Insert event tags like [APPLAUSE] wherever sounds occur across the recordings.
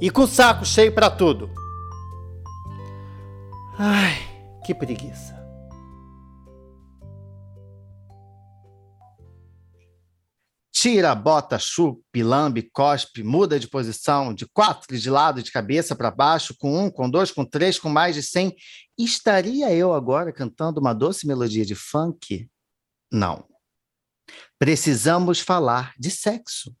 e com o saco cheio para tudo. Ai, que preguiça. Tira, bota, chupe, lambe, cospe, muda de posição, de quatro de lado, de cabeça para baixo, com um, com dois, com três, com mais de cem. Estaria eu agora cantando uma doce melodia de funk? Não. Precisamos falar de sexo.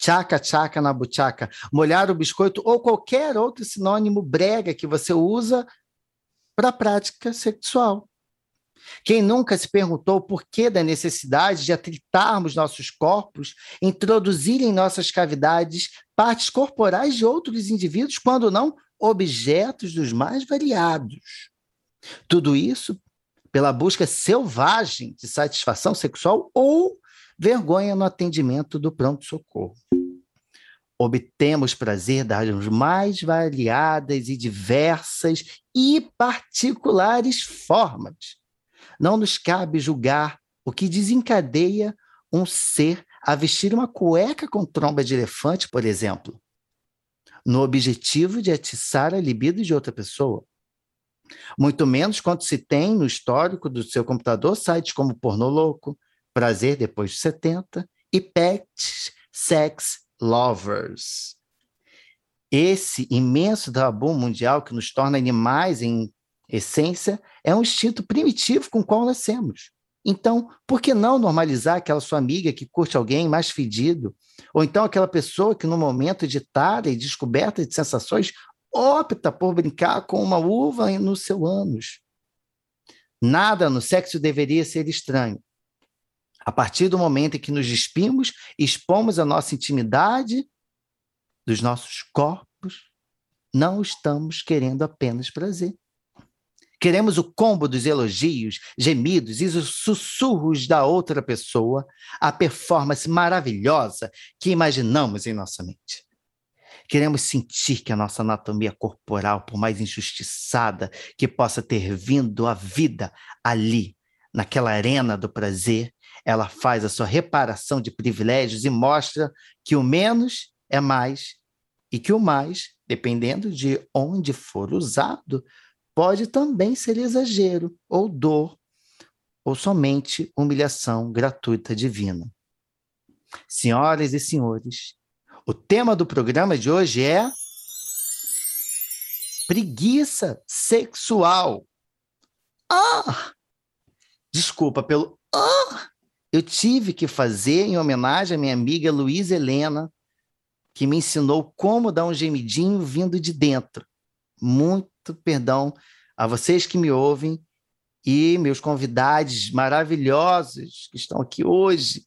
Nheco-nheco, tchaca-tchaca na buchaca, molhar o biscoito ou qualquer outro sinônimo brega que você usa para a prática sexual. Quem nunca se perguntou o porquê da necessidade de atritarmos nossos corpos, introduzir em nossas cavidades partes corporais de outros indivíduos, quando não objetos dos mais variados? Tudo isso pela busca selvagem de satisfação sexual ou vergonha no atendimento do pronto-socorro. Obtemos prazer das mais variadas e diversas e particulares formas. Não nos cabe julgar o que desencadeia um ser a vestir uma cueca com tromba de elefante, por exemplo, no objetivo de atiçar a libido de outra pessoa. Muito menos quando se tem no histórico do seu computador sites como Porno Louco, Prazer Depois de 70 e Pet Sex Lovers. Esse imenso tabu mundial que nos torna animais em essência é um instinto primitivo com o qual nascemos. Então, por que não normalizar aquela sua amiga que curte alguém mais fedido? Ou então aquela pessoa que, no momento de tara e descoberta de sensações, opta por brincar com uma uva no seu ânus? Nada no sexo deveria ser estranho. A partir do momento em que nos despimos, expomos a nossa intimidade dos nossos corpos, não estamos querendo apenas prazer. Queremos o combo dos elogios, gemidos e os sussurros da outra pessoa, a performance maravilhosa que imaginamos em nossa mente. Queremos sentir que a nossa anatomia corporal, por mais injustiçada que possa ter vindo à vida ali, naquela arena do prazer, ela faz a sua reparação de privilégios e mostra que o menos é mais e que o mais, dependendo de onde for usado, pode também ser exagero ou dor ou somente humilhação gratuita divina. Senhoras e senhores, o tema do programa de hoje é preguiça sexual. Ah! Desculpa pelo ah! Eu tive que fazer em homenagem à minha amiga Luísa Helena, que me ensinou como dar um gemidinho vindo de dentro. Muito perdão a vocês que me ouvem e meus convidados maravilhosos que estão aqui hoje.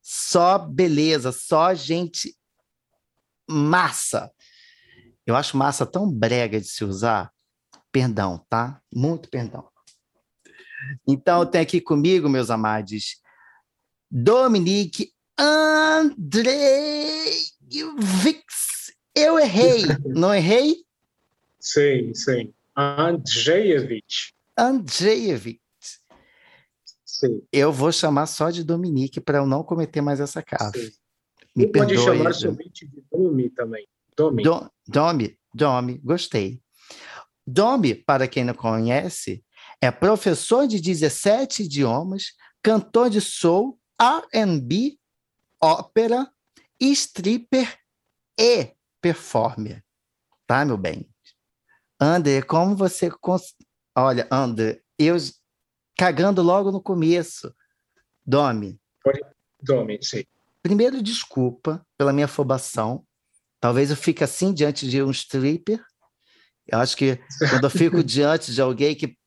Só beleza, só gente massa. Eu acho massa tão brega de se usar. Perdão, tá? Muito perdão. Então, tem aqui comigo, meus amados, Dominique Andreevix. Eu errei, [LAUGHS] não errei? Sim, sim. Andreevich. Andreevich. Sim. Eu vou chamar só de Dominique para eu não cometer mais essa gafe. Me e pode chamar somente de Domi também. Domi. Do, Domi, Domi, gostei. Domi, para quem não conhece, é professor de 17 idiomas, cantor de soul R&B, ópera, stripper e performer. Tá, meu bem? André, como você... Cons... Olha, André, eu cagando logo no começo. Domi. Domi, sim. Primeiro, desculpa pela minha afobação. Talvez eu fique assim diante de um stripper. Eu acho que quando eu fico [LAUGHS] diante de alguém que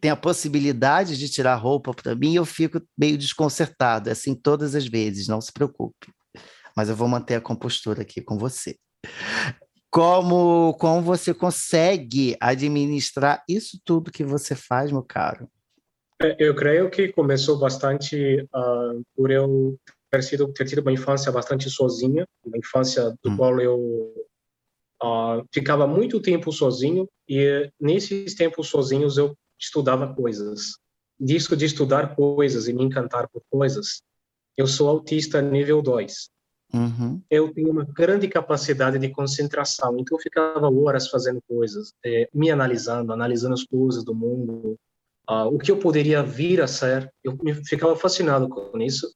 tem a possibilidade de tirar roupa para mim, eu fico meio desconcertado. É assim todas as vezes, não se preocupe. Mas eu vou manter a compostura aqui com você. como, como você consegue administrar isso tudo que você faz, meu caro? É, eu creio que começou bastante uh, por eu ter, sido, ter tido uma infância bastante sozinha, uma infância do hum. qual eu uh, ficava muito tempo sozinho e nesses tempos sozinhos eu estudava coisas. Disso de estudar coisas e me encantar por coisas, eu sou autista nível 2. Uhum. Eu tenho uma grande capacidade de concentração, então eu ficava horas fazendo coisas, eh, me analisando, analisando as coisas do mundo, uh, o que eu poderia vir a ser. Eu ficava fascinado com isso.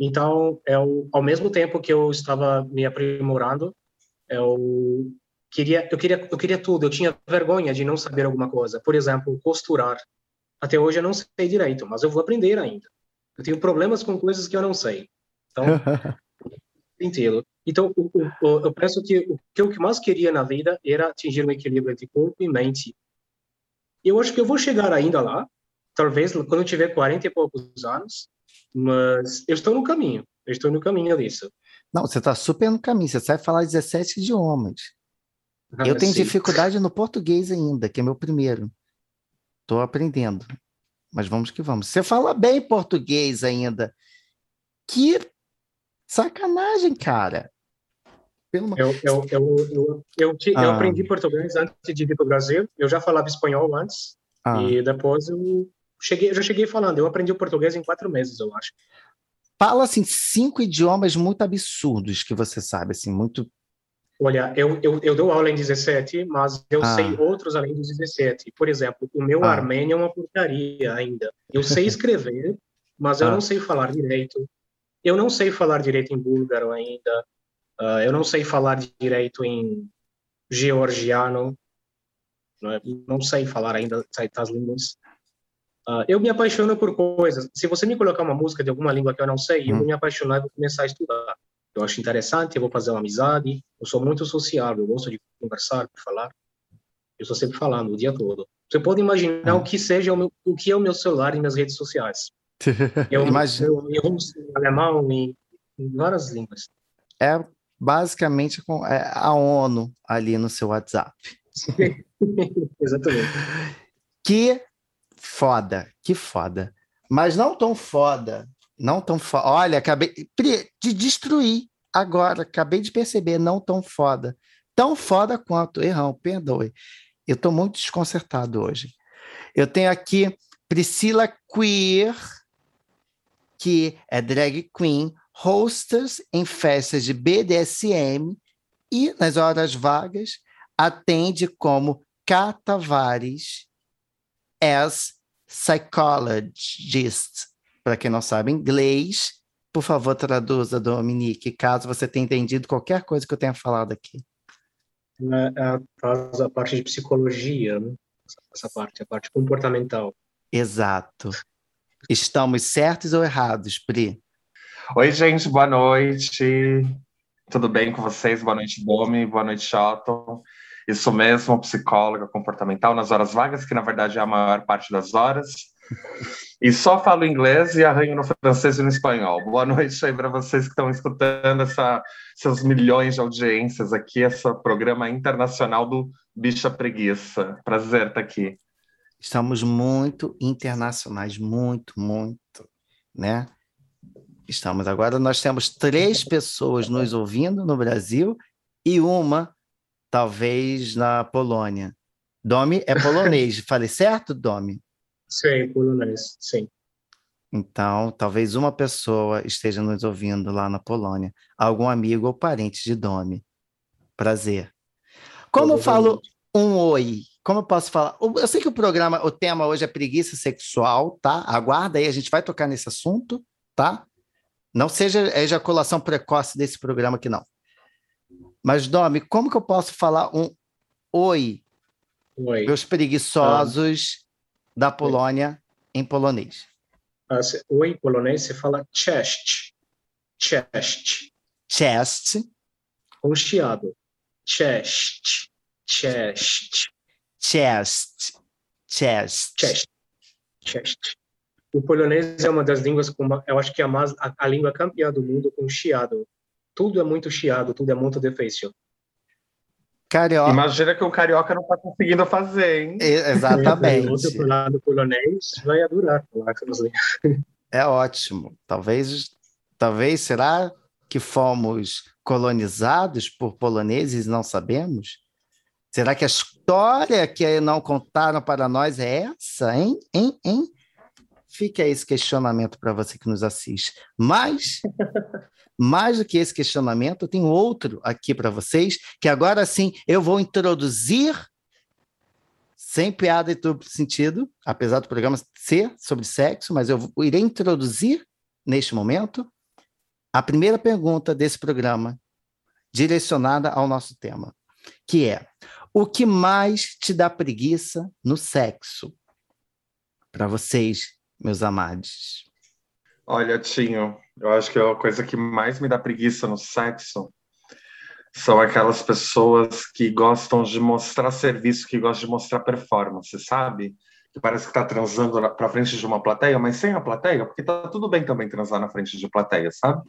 Então, eu, ao mesmo tempo que eu estava me aprimorando, eu queria, eu queria, eu queria tudo. Eu tinha vergonha de não saber alguma coisa. Por exemplo, costurar. Até hoje eu não sei direito, mas eu vou aprender ainda. Eu tenho problemas com coisas que eu não sei. Então, [LAUGHS] entendo. Então, o, o, eu penso que o que eu mais queria na vida era atingir um equilíbrio entre corpo e mente. Eu acho que eu vou chegar ainda lá, talvez quando eu tiver 40 e poucos anos, mas eu estou no caminho. Eu estou no caminho disso. Não, você está super no caminho. Você sabe falar 17 idiomas. Eu tenho dificuldade no português ainda, que é meu primeiro. Estou aprendendo. Mas vamos que vamos. Você fala bem português ainda. Que Sacanagem, cara. Pelo... Eu, eu, eu, eu, eu, ah. eu aprendi português antes de vir para o Brasil. Eu já falava espanhol antes. Ah. E depois eu cheguei, eu já cheguei falando. Eu aprendi o português em quatro meses, eu acho. Fala, assim, cinco idiomas muito absurdos que você sabe, assim, muito... Olha, eu, eu, eu dou aula em 17, mas eu ah. sei outros além dos 17. Por exemplo, o meu ah. armênio é uma porcaria ainda. Eu sei [LAUGHS] escrever, mas eu ah. não sei falar direito. Eu não sei falar direito em búlgaro ainda. Uh, eu não sei falar direito em georgiano. Não, é? não sei falar ainda as línguas. Uh, eu me apaixono por coisas. Se você me colocar uma música de alguma língua que eu não sei, hum. eu vou me apaixonar e vou começar a estudar. Eu acho interessante, eu vou fazer uma amizade. Eu sou muito sociável, eu gosto de conversar, de falar. Eu estou sempre falando o dia todo. Você pode imaginar hum. o que seja o, meu, o que é o meu celular e minhas redes sociais. [LAUGHS] Eu, Imagina. eu, em russo, alemão, em, em várias línguas. É basicamente é a ONU ali no seu WhatsApp. [LAUGHS] Exatamente. Que foda, que foda. Mas não tão foda, não tão foda. Olha, acabei de destruir agora, acabei de perceber, não tão foda. Tão foda quanto, errão, perdoe. Eu estou muito desconcertado hoje. Eu tenho aqui Priscila Queer, que é drag queen, hostess em festas de BDSM e, nas horas vagas, atende como Catavares as psychologist. Para quem não sabe inglês, por favor, traduza, Dominique, caso você tenha entendido qualquer coisa que eu tenha falado aqui. É, faz a parte de psicologia, né? essa parte, a parte comportamental. Exato. Estamos certos ou errados, Pri? Oi, gente, boa noite. Tudo bem com vocês? Boa noite, Domi. Boa noite, Shelton. Isso mesmo, psicóloga comportamental nas horas vagas, que na verdade é a maior parte das horas. E só falo inglês e arranho no francês e no espanhol. Boa noite aí para vocês que estão escutando essa, seus milhões de audiências aqui, esse programa internacional do Bicha Preguiça. Prazer estar aqui. Estamos muito internacionais, muito, muito, né? Estamos agora, nós temos três pessoas nos ouvindo no Brasil e uma, talvez, na Polônia. Domi é polonês, falei certo, Domi? Sim, polonês, sim. Então, talvez uma pessoa esteja nos ouvindo lá na Polônia, algum amigo ou parente de Domi. Prazer. Como eu falo um oi como eu posso falar? Eu sei que o programa, o tema hoje é preguiça sexual, tá? Aguarda aí, a gente vai tocar nesse assunto, tá? Não seja ejaculação precoce desse programa aqui, não. Mas, Domi, como que eu posso falar um oi? Oi. Meus preguiçosos ah. Da Polônia em polonês. Ah, oi, em polonês, você fala chest. Chest. Chest. Com chiado. Chest. Chest. Chest. Chest. Chest. Chest. O polonês é uma das línguas, com eu acho que é a, mais, a, a, língua campeã do mundo com chiado. Tudo é muito chiado, tudo é muito difícil. Carioca. Imagina que o carioca não está conseguindo fazer, hein? exatamente. Outro pro lado polonês vai adorar falar. É ótimo. Talvez, talvez será que fomos colonizados por poloneses e não sabemos? Será que a história que não contaram para nós é essa, hein? Hein? Hein? Fica esse questionamento para você que nos assiste. Mas mais do que esse questionamento, eu tenho outro aqui para vocês, que agora sim eu vou introduzir, sem piada e duplo sentido, apesar do programa ser sobre sexo, mas eu irei introduzir, neste momento, a primeira pergunta desse programa, direcionada ao nosso tema, que é: o que mais te dá preguiça no sexo? Para vocês, meus amados. Olha, Tinho, eu acho que a coisa que mais me dá preguiça no sexo são aquelas pessoas que gostam de mostrar serviço, que gostam de mostrar performance, sabe? Que parece que está transando para frente de uma plateia, mas sem a plateia, porque tá tudo bem também transar na frente de plateia, sabe?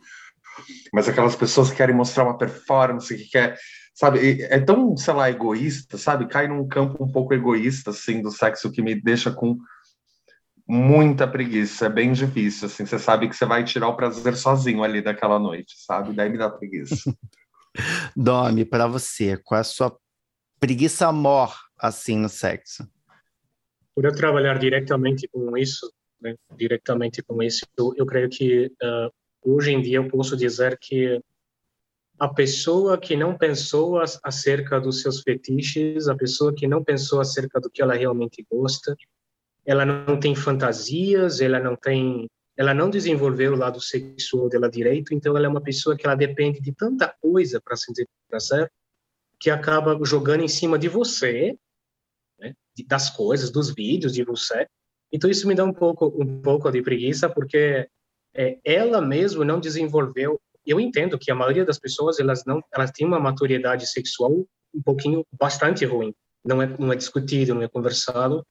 Mas aquelas pessoas que querem mostrar uma performance, que quer, sabe? É tão, sei lá, egoísta, sabe? Cai num campo um pouco egoísta, assim, do sexo que me deixa com muita preguiça, é bem difícil, assim, você sabe que você vai tirar o prazer sozinho ali daquela noite, sabe? Daí me dá preguiça. [LAUGHS] Domi, para você, qual é a sua preguiça mor, assim, no sexo? Por eu trabalhar diretamente com isso, né, diretamente com isso, eu, eu creio que uh, hoje em dia eu posso dizer que a pessoa que não pensou acerca dos seus fetiches, a pessoa que não pensou acerca do que ela realmente gosta, ela não tem fantasias, ela não tem, ela não desenvolveu o lado sexual dela direito, então ela é uma pessoa que ela depende de tanta coisa para sentir prazer que acaba jogando em cima de você, né, das coisas, dos vídeos de você. Então isso me dá um pouco um pouco de preguiça porque é, ela mesma não desenvolveu. Eu entendo que a maioria das pessoas elas não elas têm uma maturidade sexual um pouquinho bastante ruim. Não é não é discutido, não é conversado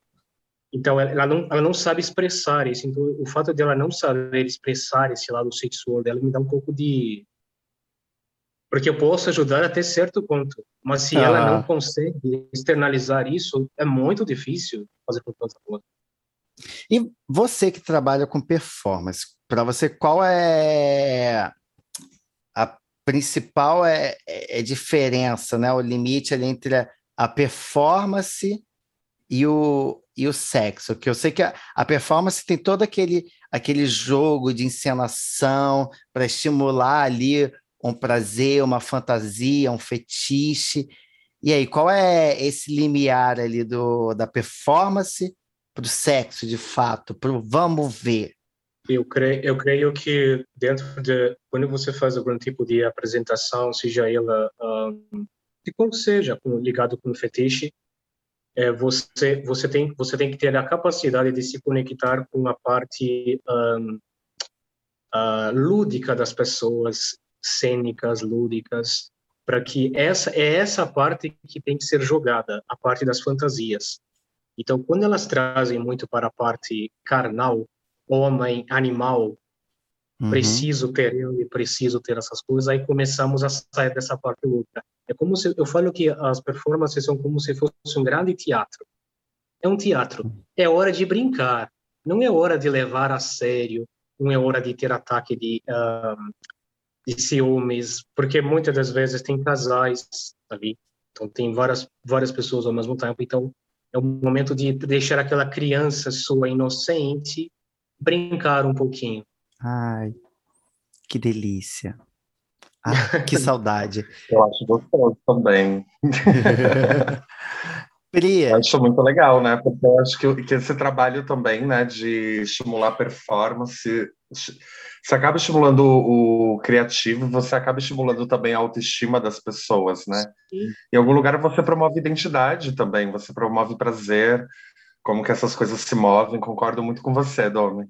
então, ela não, ela não sabe expressar isso. Então, o fato de ela não saber expressar esse lado sexual dela me dá um pouco de. Porque eu posso ajudar até certo ponto, mas se ah. ela não consegue externalizar isso, é muito difícil fazer com tanta coisa. E você que trabalha com performance, para você, qual é a principal é, é, é, diferença, né? O limite entre a performance e o, e o sexo, que eu sei que a, a performance tem todo aquele, aquele jogo de encenação para estimular ali um prazer, uma fantasia, um fetiche. E aí, qual é esse limiar ali do, da performance para o sexo, de fato, para o vamos ver? Eu creio, eu creio que dentro de quando você faz algum tipo de apresentação, seja ela um, de qual seja, ligado com o fetiche, é, você você tem você tem que ter a capacidade de se conectar com a parte um, uh, lúdica das pessoas, cênicas, lúdicas, para que essa é essa parte que tem que ser jogada, a parte das fantasias. Então, quando elas trazem muito para a parte carnal, homem, animal, uhum. preciso ter ele, preciso ter essas coisas, aí começamos a sair dessa parte lúdica. É como se eu falo que as performances são como se fosse um grande teatro. É um teatro. É hora de brincar. Não é hora de levar a sério. Não é hora de ter ataque de, um, de ciúmes, porque muitas das vezes tem casais ali. Então tem várias várias pessoas ao mesmo tempo. Então é o momento de deixar aquela criança sua inocente brincar um pouquinho. Ai, que delícia. Ah, [LAUGHS] que saudade. Eu acho gostoso também. [LAUGHS] Pri. Acho muito legal, né? Porque eu acho que, que esse trabalho também, né, de estimular performance, você acaba estimulando o, o criativo, você acaba estimulando também a autoestima das pessoas, né? Sim. Em algum lugar você promove identidade também, você promove prazer, como que essas coisas se movem. Concordo muito com você, Domi.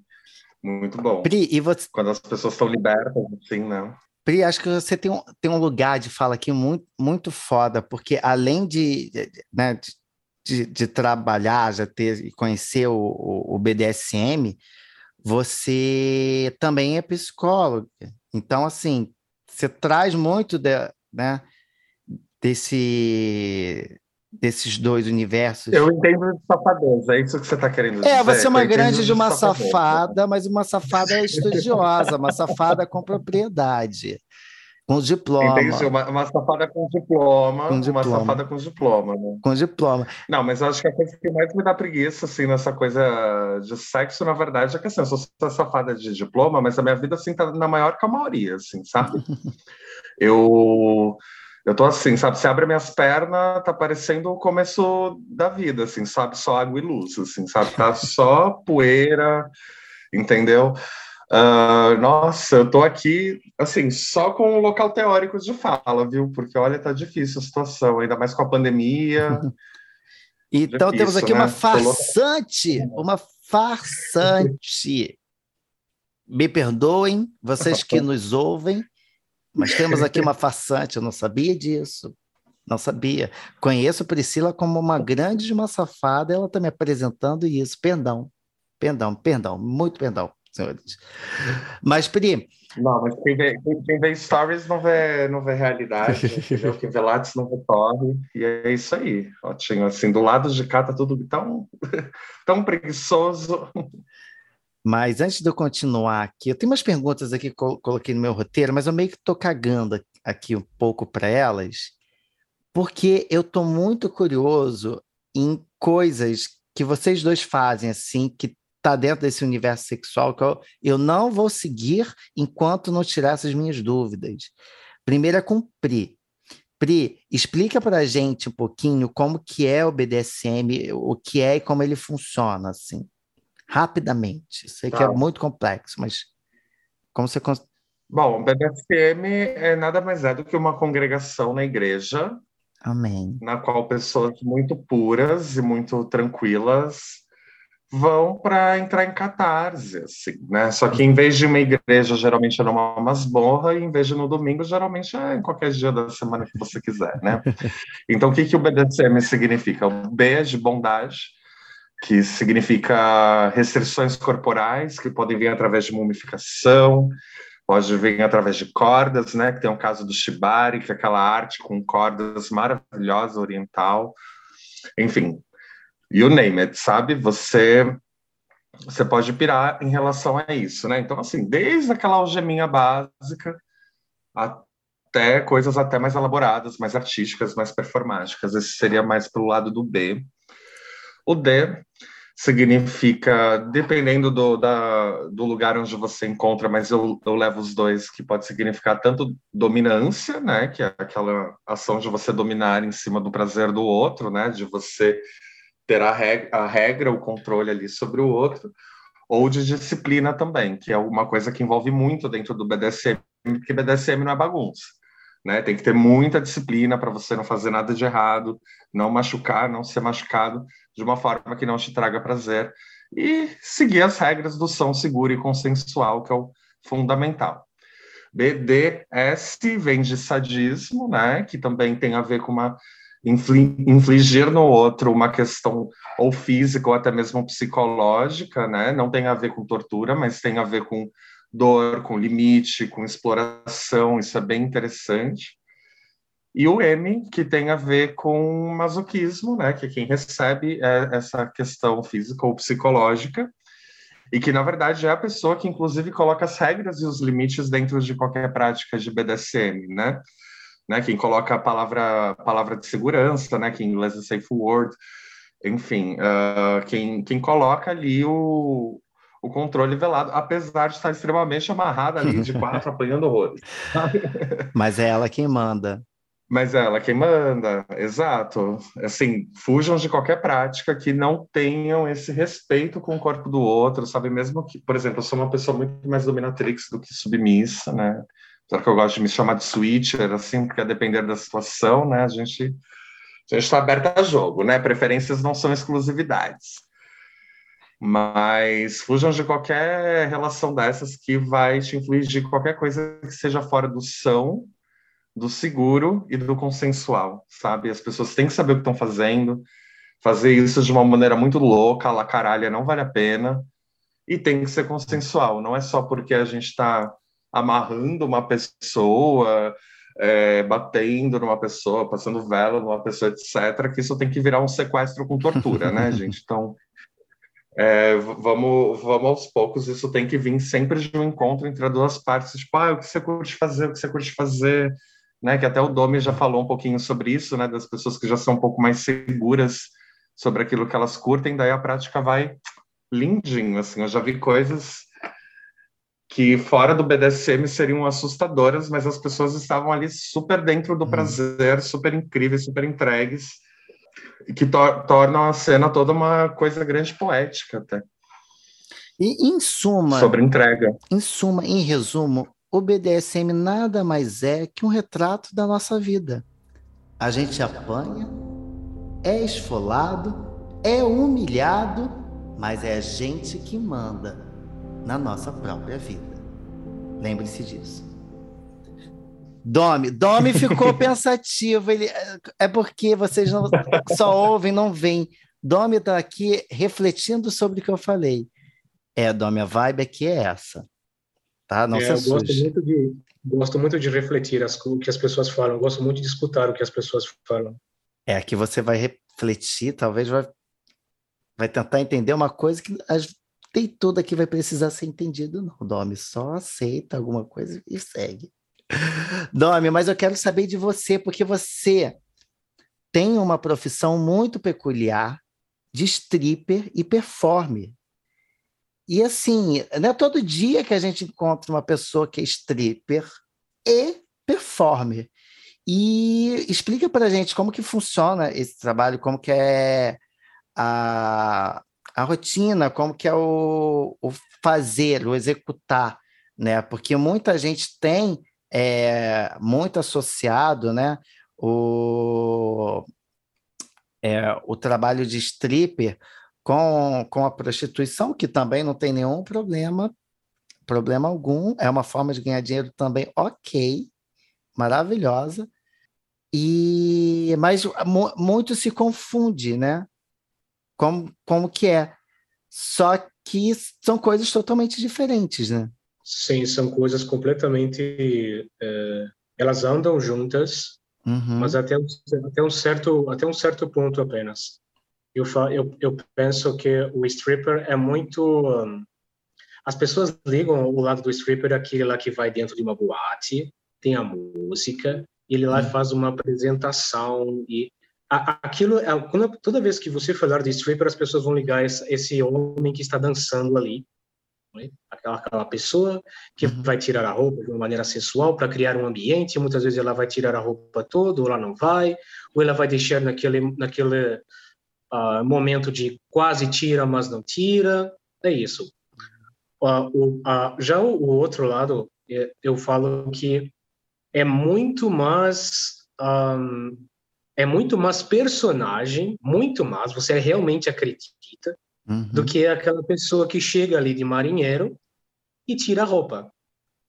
Muito bom. Pri, e você... Quando as pessoas estão libertas, assim, né? Pri, acho que você tem um, tem um lugar de fala aqui muito, muito foda, porque além de, né, de, de trabalhar, já ter e conhecer o, o, o, BDSM, você também é psicólogo. Então, assim, você traz muito de, né, desse desses dois universos. Eu entendo de safadeza, é isso que você está querendo dizer. É, você é uma grande de uma safada, mas uma safada estudiosa, uma safada com propriedade. Com diploma. Entendi, uma, uma safada com diploma, com diploma. Uma safada com diploma, né? Com diploma. Não, mas eu acho que a coisa que mais me dá preguiça, assim, nessa coisa de sexo, na verdade, é que assim, eu sou safada de diploma, mas a minha vida, assim, tá na maior calmaria, assim, sabe? [LAUGHS] eu... Eu tô assim, sabe? Você abre minhas pernas, tá parecendo o começo da vida, assim, sabe? Só água e luz, assim, sabe? Tá só [LAUGHS] poeira, entendeu? Uh, nossa, eu tô aqui, assim, só com o local teórico de fala, viu? Porque, olha, tá difícil a situação, ainda mais com a pandemia. [LAUGHS] então, difícil, temos aqui né? uma farsante, uma farsante. [LAUGHS] Me perdoem, vocês que nos ouvem, mas temos aqui [LAUGHS] uma farsante, eu não sabia disso. Não sabia. Conheço Priscila como uma grande de uma safada, ela está me apresentando isso. Perdão, perdão, perdão, muito perdão senhores. Mas, Pri. Não, mas quem vê, quem vê stories não vê, não vê realidade? Quem vê Lattes não vê torre, e é isso aí. Ótimo, assim, do lado de cá tá tudo tão, [LAUGHS] tão preguiçoso. Mas antes de eu continuar aqui, eu tenho umas perguntas aqui que eu coloquei no meu roteiro, mas eu meio que estou cagando aqui um pouco para elas, porque eu estou muito curioso em coisas que vocês dois fazem, assim, que está dentro desse universo sexual que eu, eu não vou seguir enquanto não tirar essas minhas dúvidas. Primeiro é com Pri. Pri, explica para a gente um pouquinho como que é o BDSM, o que é e como ele funciona, assim, rapidamente. Sei tá. que é tá. muito complexo, mas como você... Bom, o BDSM é nada mais é do que uma congregação na igreja, Amém. na qual pessoas muito puras e muito tranquilas vão para entrar em catarse, assim, né? Só que em vez de uma igreja, geralmente é numa masmorra, e em vez de no domingo, geralmente é em qualquer dia da semana que você quiser, né? [LAUGHS] Então, o que, que o BDSM significa? O B é de bondade, que significa restrições corporais, que podem vir através de mumificação, pode vir através de cordas, né? Que tem o caso do shibari, que é aquela arte com cordas maravilhosa oriental. Enfim, you name it, sabe? Você você pode pirar em relação a isso, né? Então, assim, desde aquela algeminha básica até coisas até mais elaboradas, mais artísticas, mais performáticas. Esse seria mais pelo lado do B. O D significa, dependendo do, da, do lugar onde você encontra, mas eu, eu levo os dois, que pode significar tanto dominância, né, que é aquela ação de você dominar em cima do prazer do outro, né, de você ter a regra, a regra, o controle ali sobre o outro, ou de disciplina também, que é uma coisa que envolve muito dentro do BDSM, porque BDSM não é bagunça. Né? Tem que ter muita disciplina para você não fazer nada de errado, não machucar, não ser machucado de uma forma que não te traga prazer e seguir as regras do som seguro e consensual, que é o fundamental. BDS vem de sadismo, né, que também tem a ver com uma infligir no outro uma questão ou física ou até mesmo psicológica, né? Não tem a ver com tortura, mas tem a ver com dor, com limite, com exploração, isso é bem interessante. E o M, que tem a ver com masoquismo, né? Que quem recebe é essa questão física ou psicológica, e que, na verdade, é a pessoa que, inclusive, coloca as regras e os limites dentro de qualquer prática de BDSM, né? né? Quem coloca a palavra, palavra de segurança, né? Que em inglês é safe word, enfim, uh, quem, quem coloca ali o, o controle velado, apesar de estar extremamente amarrada ali de quatro, [LAUGHS] apanhando horrores. Mas é ela quem manda. Mas é ela quem manda, exato. Assim, fujam de qualquer prática que não tenham esse respeito com o corpo do outro, sabe? Mesmo que, por exemplo, eu sou uma pessoa muito mais dominatrix do que submissa, né? Só que eu gosto de me chamar de switcher, assim, porque a depender da situação, né, a gente a gente está aberto a jogo, né? Preferências não são exclusividades. Mas fujam de qualquer relação dessas que vai te infligir qualquer coisa que seja fora do são, do seguro e do consensual, sabe? As pessoas têm que saber o que estão fazendo, fazer isso de uma maneira muito louca, la caralha, não vale a pena, e tem que ser consensual, não é só porque a gente está amarrando uma pessoa, é, batendo numa pessoa, passando vela numa pessoa, etc., que isso tem que virar um sequestro com tortura, né, [LAUGHS] gente? Então, é, vamos, vamos aos poucos, isso tem que vir sempre de um encontro entre as duas partes, tipo, ah, o que você curte fazer, o que você curte fazer, né, que até o Domi já falou um pouquinho sobre isso, né, das pessoas que já são um pouco mais seguras sobre aquilo que elas curtem, daí a prática vai lindinho, assim, eu já vi coisas que fora do BDSM seriam assustadoras, mas as pessoas estavam ali super dentro do hum. prazer, super incríveis, super entregues, que tor tornam a cena toda uma coisa grande poética até. E em suma, sobre entrega. Em suma, em resumo, o BDSM nada mais é que um retrato da nossa vida. A gente apanha, é esfolado, é humilhado, mas é a gente que manda na nossa própria vida. Lembre-se disso. Domi, Domi ficou [LAUGHS] pensativo. Ele, é porque vocês não só ouvem, não veem. Domi está aqui refletindo sobre o que eu falei. É, Domi, a vibe aqui é essa. Tá? Não é, se eu gosto muito de gosto muito de refletir as, o que as pessoas falam. Gosto muito de escutar o que as pessoas falam. É, aqui você vai refletir, talvez vai, vai tentar entender uma coisa que as, tem tudo aqui vai precisar ser entendido, não. Domi, só aceita alguma coisa e segue. Domi, mas eu quero saber de você, porque você tem uma profissão muito peculiar de stripper e performer. E assim, não é todo dia que a gente encontra uma pessoa que é stripper e performer. E explica para a gente como que funciona esse trabalho, como que é a, a rotina, como que é o, o fazer, o executar, né? Porque muita gente tem é, muito associado, né? O, é, o trabalho de stripper com, com a prostituição, que também não tem nenhum problema, problema algum, é uma forma de ganhar dinheiro também ok, maravilhosa, e mas muito se confunde, né? Como, como que é. Só que são coisas totalmente diferentes, né? Sim, são coisas completamente. É, elas andam juntas, uhum. mas até um, até um certo até um certo ponto apenas. Eu, eu, eu penso que o stripper é muito. Um, as pessoas ligam o lado do stripper aquele lá que vai dentro de uma boate, tem a música, e ele lá uhum. faz uma apresentação e aquilo é quando, toda vez que você falar de stripper as pessoas vão ligar esse, esse homem que está dançando ali né? aquela, aquela pessoa que uhum. vai tirar a roupa de uma maneira sensual para criar um ambiente muitas vezes ela vai tirar a roupa toda ou ela não vai ou ela vai deixar naquele naquele uh, momento de quase tira, mas não tira. É isso. Uh, uh, já o, o, outro lado, é, eu falo que é muito mais. Um, é muito mais personagem, muito mais, você realmente acredita, uhum. do que aquela pessoa que chega ali de marinheiro e tira a roupa.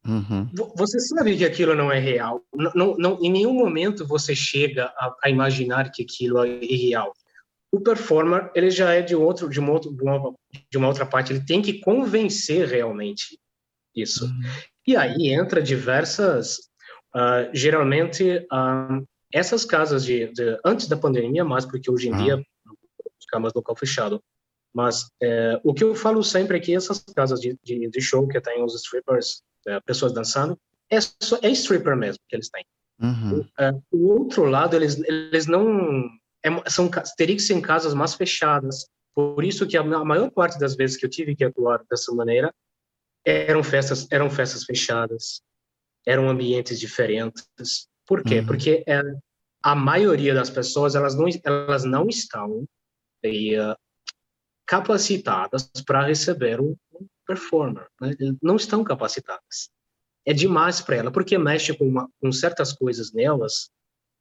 Uhum. Você sabe que aquilo não é real. Não, não, não, em nenhum momento você chega a, a, imaginar que aquilo é real o performer ele já é de outro de uma, outra, de uma outra parte ele tem que convencer realmente isso uhum. e aí entra diversas uh, geralmente uh, essas casas de, de, antes da pandemia mais porque hoje em uhum. dia ficar mais local fechado mas é, o que eu falo sempre é que essas casas de, de, de show que tem os strippers é, pessoas dançando é, é stripper mesmo que eles têm uhum. o, é, o outro lado eles eles não é, são, teria que ser em casas mais fechadas. Por isso que a, a maior parte das vezes que eu tive que atuar dessa maneira eram festas, eram festas fechadas, eram ambientes diferentes. Por quê? Uhum. Porque é, a maioria das pessoas elas não, elas não estão uh, capacitadas para receber um, performer, né? não estão capacitadas. É demais para ela, porque mexe com, uma, com certas coisas nelas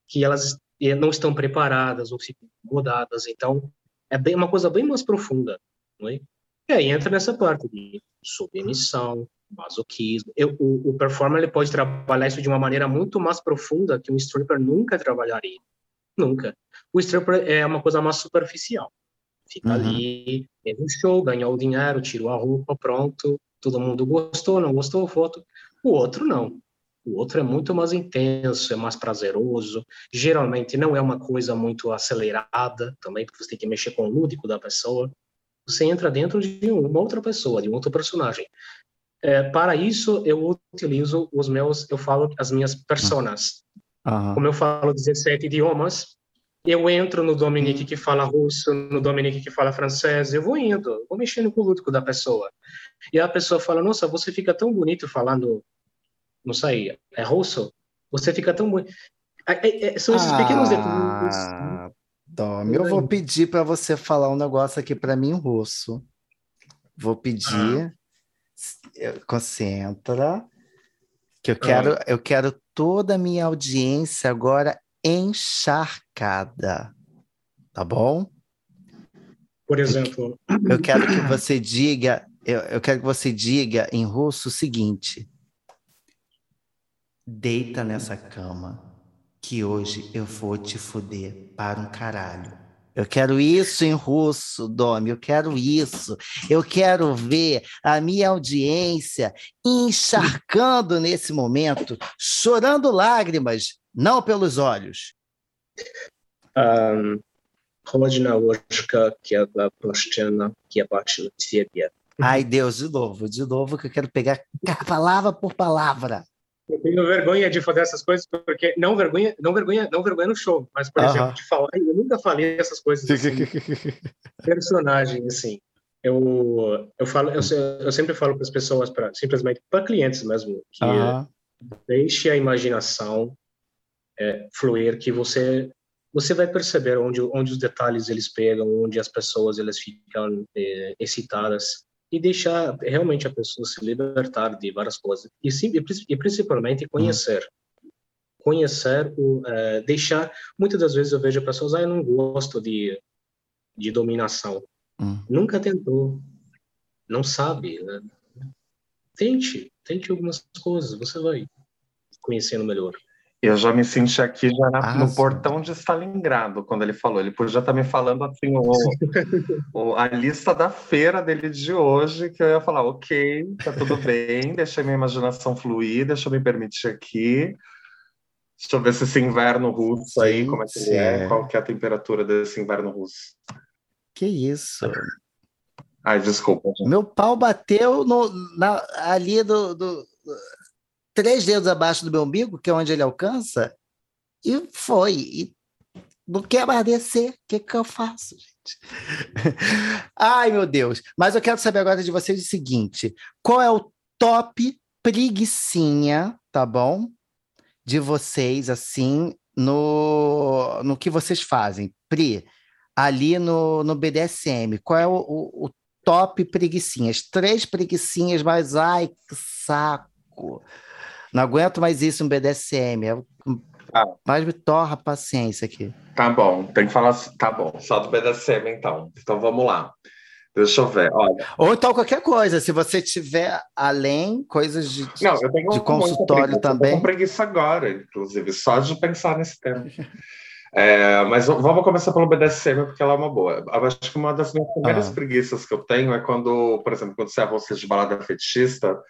que elas não estão preparadas ou ficam incomodadas. Então, é bem uma coisa bem mais profunda, não é? E aí entra nessa parte de submissão, masoquismo. Eu, o, o performer ele pode trabalhar isso de uma maneira muito mais profunda que um stripper nunca trabalharia. Nunca. O stripper é uma coisa mais superficial. Fica uhum. ali, teve um show, ganhou o dinheiro, tirou a roupa, pronto. Todo mundo gostou, não gostou, foto. O outro não. O outro é muito mais intenso, é mais prazeroso. Geralmente não é uma coisa muito acelerada também, porque você tem que mexer com o lúdico da pessoa. Você entra dentro de uma outra pessoa, de um outro personagem. É, para isso, eu utilizo os meus, eu falo as minhas personas. Uhum. Como eu falo 17 idiomas, eu entro no Dominique que fala russo, no Dominique que fala francês, eu vou indo, vou mexendo com o lúdico da pessoa. E a pessoa fala, nossa, você fica tão bonito falando, não sei, é russo? Você fica tão bonito. É, é, é são esses ah, pequenos detalhes. Dom, eu vou pedir para você falar um negócio aqui para mim em russo. Vou pedir, ah. concentra, que eu quero, ah. eu quero toda a minha audiência agora encharcada. Tá bom? Por exemplo. Eu quero que você diga, eu, eu quero que você diga em russo o seguinte: deita nessa cama que hoje eu vou te fuder para um caralho. Eu quero isso em russo, Domi, eu quero isso. Eu quero ver a minha audiência encharcando nesse momento, chorando lágrimas, não pelos olhos. Um, Rodina Ложка, que é a площадка, que é parte тебе. Ai, Deus, de novo, de novo, que eu quero pegar palavra por palavra. Eu tenho vergonha de fazer essas coisas porque não vergonha, não vergonha, não vergonha no show, mas por uh -huh. exemplo, de falar, eu nunca falei essas coisas assim, personagem assim. Eu eu falo, eu, eu sempre falo para as pessoas para simplesmente para clientes mesmo que uh -huh. deixe a imaginação é, fluir, que você você vai perceber onde onde os detalhes eles pegam, onde as pessoas elas ficam é, excitadas e deixar realmente a pessoa se libertar de várias coisas. E, sim, e principalmente conhecer. Conhecer o é, deixar muitas das vezes eu vejo pessoas ah eu não gosto de de dominação. Hum. nunca tentou. Não sabe né? tente tente algumas coisas você vai conhecendo melhor eu já me senti aqui já na, ah, no sim. portão de Stalingrado, quando ele falou. Ele podia estar me falando assim, o, o, a lista da feira dele de hoje, que eu ia falar, ok, tá tudo bem, deixa minha imaginação fluir, deixa eu me permitir aqui. Deixa eu ver se esse inverno russo aí, como é que ele é, qual que é a temperatura desse inverno russo. Que isso? Ai, desculpa. Gente. Meu pau bateu no, na, ali do, do três dedos abaixo do meu umbigo, que é onde ele alcança, e foi. E não quer mais descer. O que, que eu faço, gente? [LAUGHS] Ai, meu Deus. Mas eu quero saber agora de vocês o seguinte: qual é o top preguiçinha, tá bom? De vocês, assim, no, no que vocês fazem. Pri, ali no, no BDSM, qual é o, o, o top preguiçinhas? Três preguiçinhas, mas ai, que saco. Não aguento mais isso no BDSM. É, ah. Mais me torra a paciência aqui. Tá bom, tem que falar. Tá bom, só do BDSM então. Então vamos lá. Deixa eu ver, olha. Ou então qualquer coisa, se você tiver além coisas de, Não, eu tenho de consultório também. Eu tô com preguiça agora, inclusive, só de pensar nesse tema. [LAUGHS] É, mas vamos começar pelo BDSM, porque ela é uma boa. Eu acho que uma das minhas primeiras ah. preguiças que eu tenho é quando, por exemplo, quando você é rosto de balada fetichista,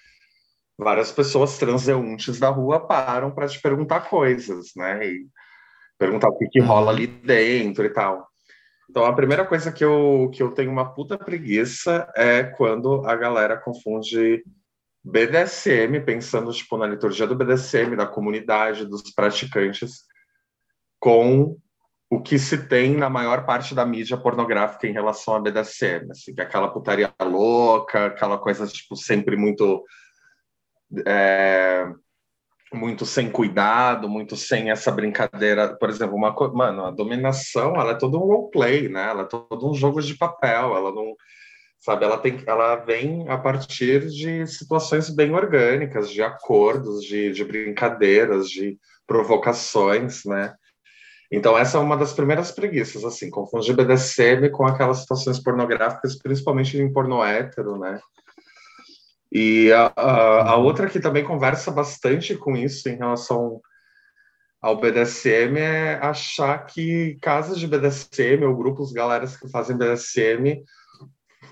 várias pessoas transeuntes da rua param para te perguntar coisas, né? E perguntar o que, que rola ali dentro e tal. Então, a primeira coisa que eu, que eu tenho uma puta preguiça é quando a galera confunde BDSM, pensando tipo, na liturgia do BDSM, da comunidade, dos praticantes, com o que se tem na maior parte da mídia pornográfica em relação a BDSM, assim, que é aquela putaria louca, aquela coisa tipo sempre muito é, muito sem cuidado, muito sem essa brincadeira. Por exemplo, uma mano, a dominação, ela é todo um roleplay, né? Ela é todo um jogo de papel. Ela não, sabe? Ela tem, ela vem a partir de situações bem orgânicas, de acordos, de, de brincadeiras, de provocações, né? Então essa é uma das primeiras preguiças, assim, confundir BDSM com aquelas situações pornográficas, principalmente em porno hétero, né? E a, a, a, outra que também conversa bastante com isso em relação ao BDSM é achar que casas de BDSM ou grupos, galeras que fazem BDSM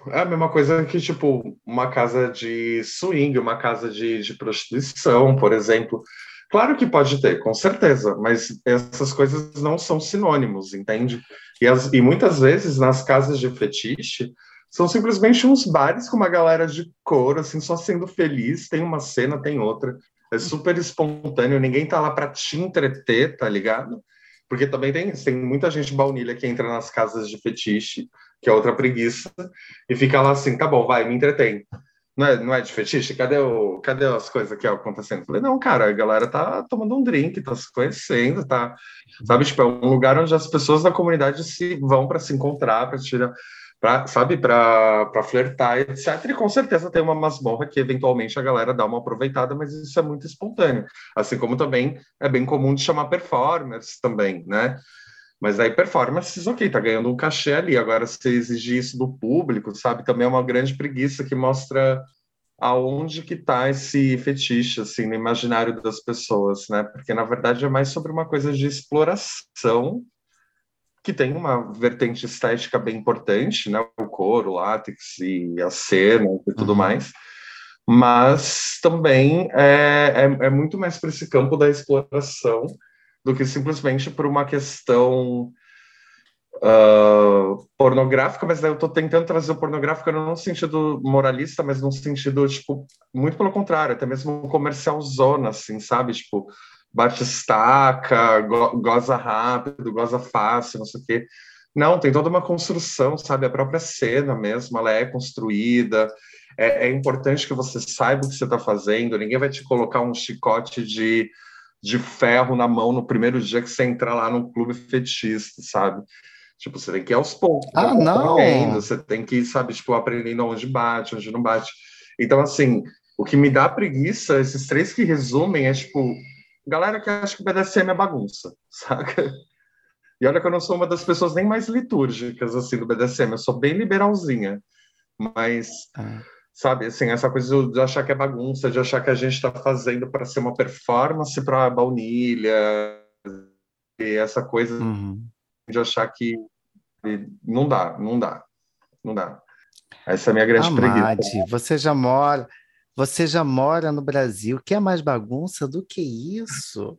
é a mesma coisa que, tipo, uma casa de swing, uma casa de, de prostituição, por exemplo. Claro que pode ter, com certeza, mas essas coisas não são sinônimos, entende? E, as, e muitas vezes nas casas de fetiche são simplesmente uns bares com uma galera de cor, assim, só sendo feliz, tem uma cena, tem outra. É super espontâneo, ninguém tá lá para te entreter, tá ligado? Porque também tem, tem muita gente baunilha que entra nas casas de fetiche, que é outra preguiça, e fica lá assim, tá bom, vai, me entretém não é, não é de fetiche? Cadê, o, cadê as coisas aqui acontecendo? Falei, não, cara, a galera tá tomando um drink, tá se conhecendo, tá. Sabe, tipo, é um lugar onde as pessoas da comunidade se vão para se encontrar, para tirar. Pra, sabe, para flertar, etc. E com certeza tem uma masmorra que eventualmente a galera dá uma aproveitada, mas isso é muito espontâneo. Assim como também é bem comum de chamar performers também, né? Mas aí performances, ok, tá ganhando um cachê ali. Agora, se exigir isso do público, sabe, também é uma grande preguiça que mostra aonde que tá esse fetiche, assim, no imaginário das pessoas, né? Porque, na verdade, é mais sobre uma coisa de exploração que tem uma vertente estética bem importante, né? O couro, o látex e a cena e tudo uhum. mais. Mas também é, é, é muito mais para esse campo da exploração do que simplesmente por uma questão uh, pornográfica, mas eu estou tentando trazer o pornográfico não no sentido moralista, mas no sentido, tipo, muito pelo contrário, até mesmo comercial zona, assim, sabe? Tipo, bate estaca, go goza rápido, goza fácil, não sei o quê. Não, tem toda uma construção, sabe? A própria cena mesmo, ela é construída. É, é importante que você saiba o que você está fazendo. Ninguém vai te colocar um chicote de de ferro na mão no primeiro dia que você entrar lá no clube fetichista, sabe? Tipo, você tem que ir aos poucos. Ah, não! Você tem que sabe, tipo, aprendendo onde bate, onde não bate. Então, assim, o que me dá preguiça, esses três que resumem, é tipo, galera que acha que o BDSM é bagunça, [LAUGHS] saca? E olha que eu não sou uma das pessoas nem mais litúrgicas, assim, do BDSM, eu sou bem liberalzinha. Mas ah sabe? Assim, essa coisa de achar que é bagunça, de achar que a gente está fazendo para ser uma performance para baunilha, e essa coisa uhum. de achar que não dá, não dá, não dá. Essa é a minha grande Amade, preguiça. Você já mora, você já mora no Brasil. Quer mais bagunça do que isso?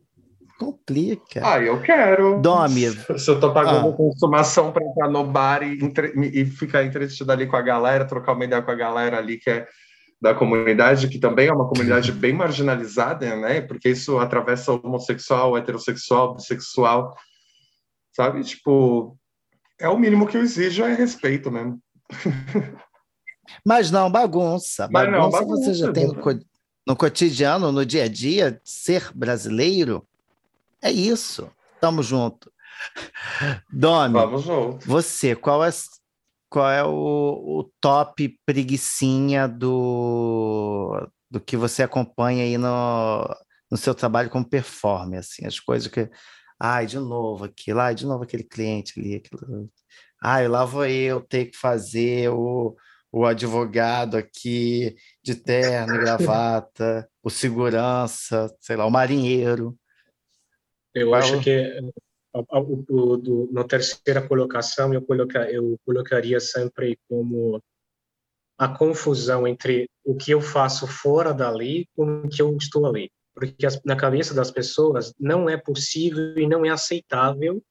Complica. Ah, eu quero. Domi. [LAUGHS] Se eu tô pagando ah. consumação para entrar no bar e, entre... e ficar entretido ali com a galera, trocar uma ideia com a galera ali que é da comunidade, que também é uma comunidade [LAUGHS] bem marginalizada, né? Porque isso atravessa homossexual, heterossexual, bissexual, sabe? Tipo, é o mínimo que eu exijo é respeito mesmo. [LAUGHS] Mas não bagunça. Mas bagunça, não, bagunça você já tem no, no cotidiano, no dia a dia, ser brasileiro é isso. Tamo junto. Domi, você, qual é, qual é o, o top preguiçinha do, do que você acompanha aí no, no seu trabalho como performer, assim, as coisas que... Ai, de novo aquilo, ai, de novo aquele cliente ali, aquilo... Ai, lá vou eu ter que fazer o, o advogado aqui de terno e gravata, o segurança, sei lá, o marinheiro. Eu Qual? acho que o, o, do, na terceira colocação eu, coloca, eu colocaria sempre como a confusão entre o que eu faço fora dali com o que eu estou ali. Porque as, na cabeça das pessoas não é possível e não é aceitável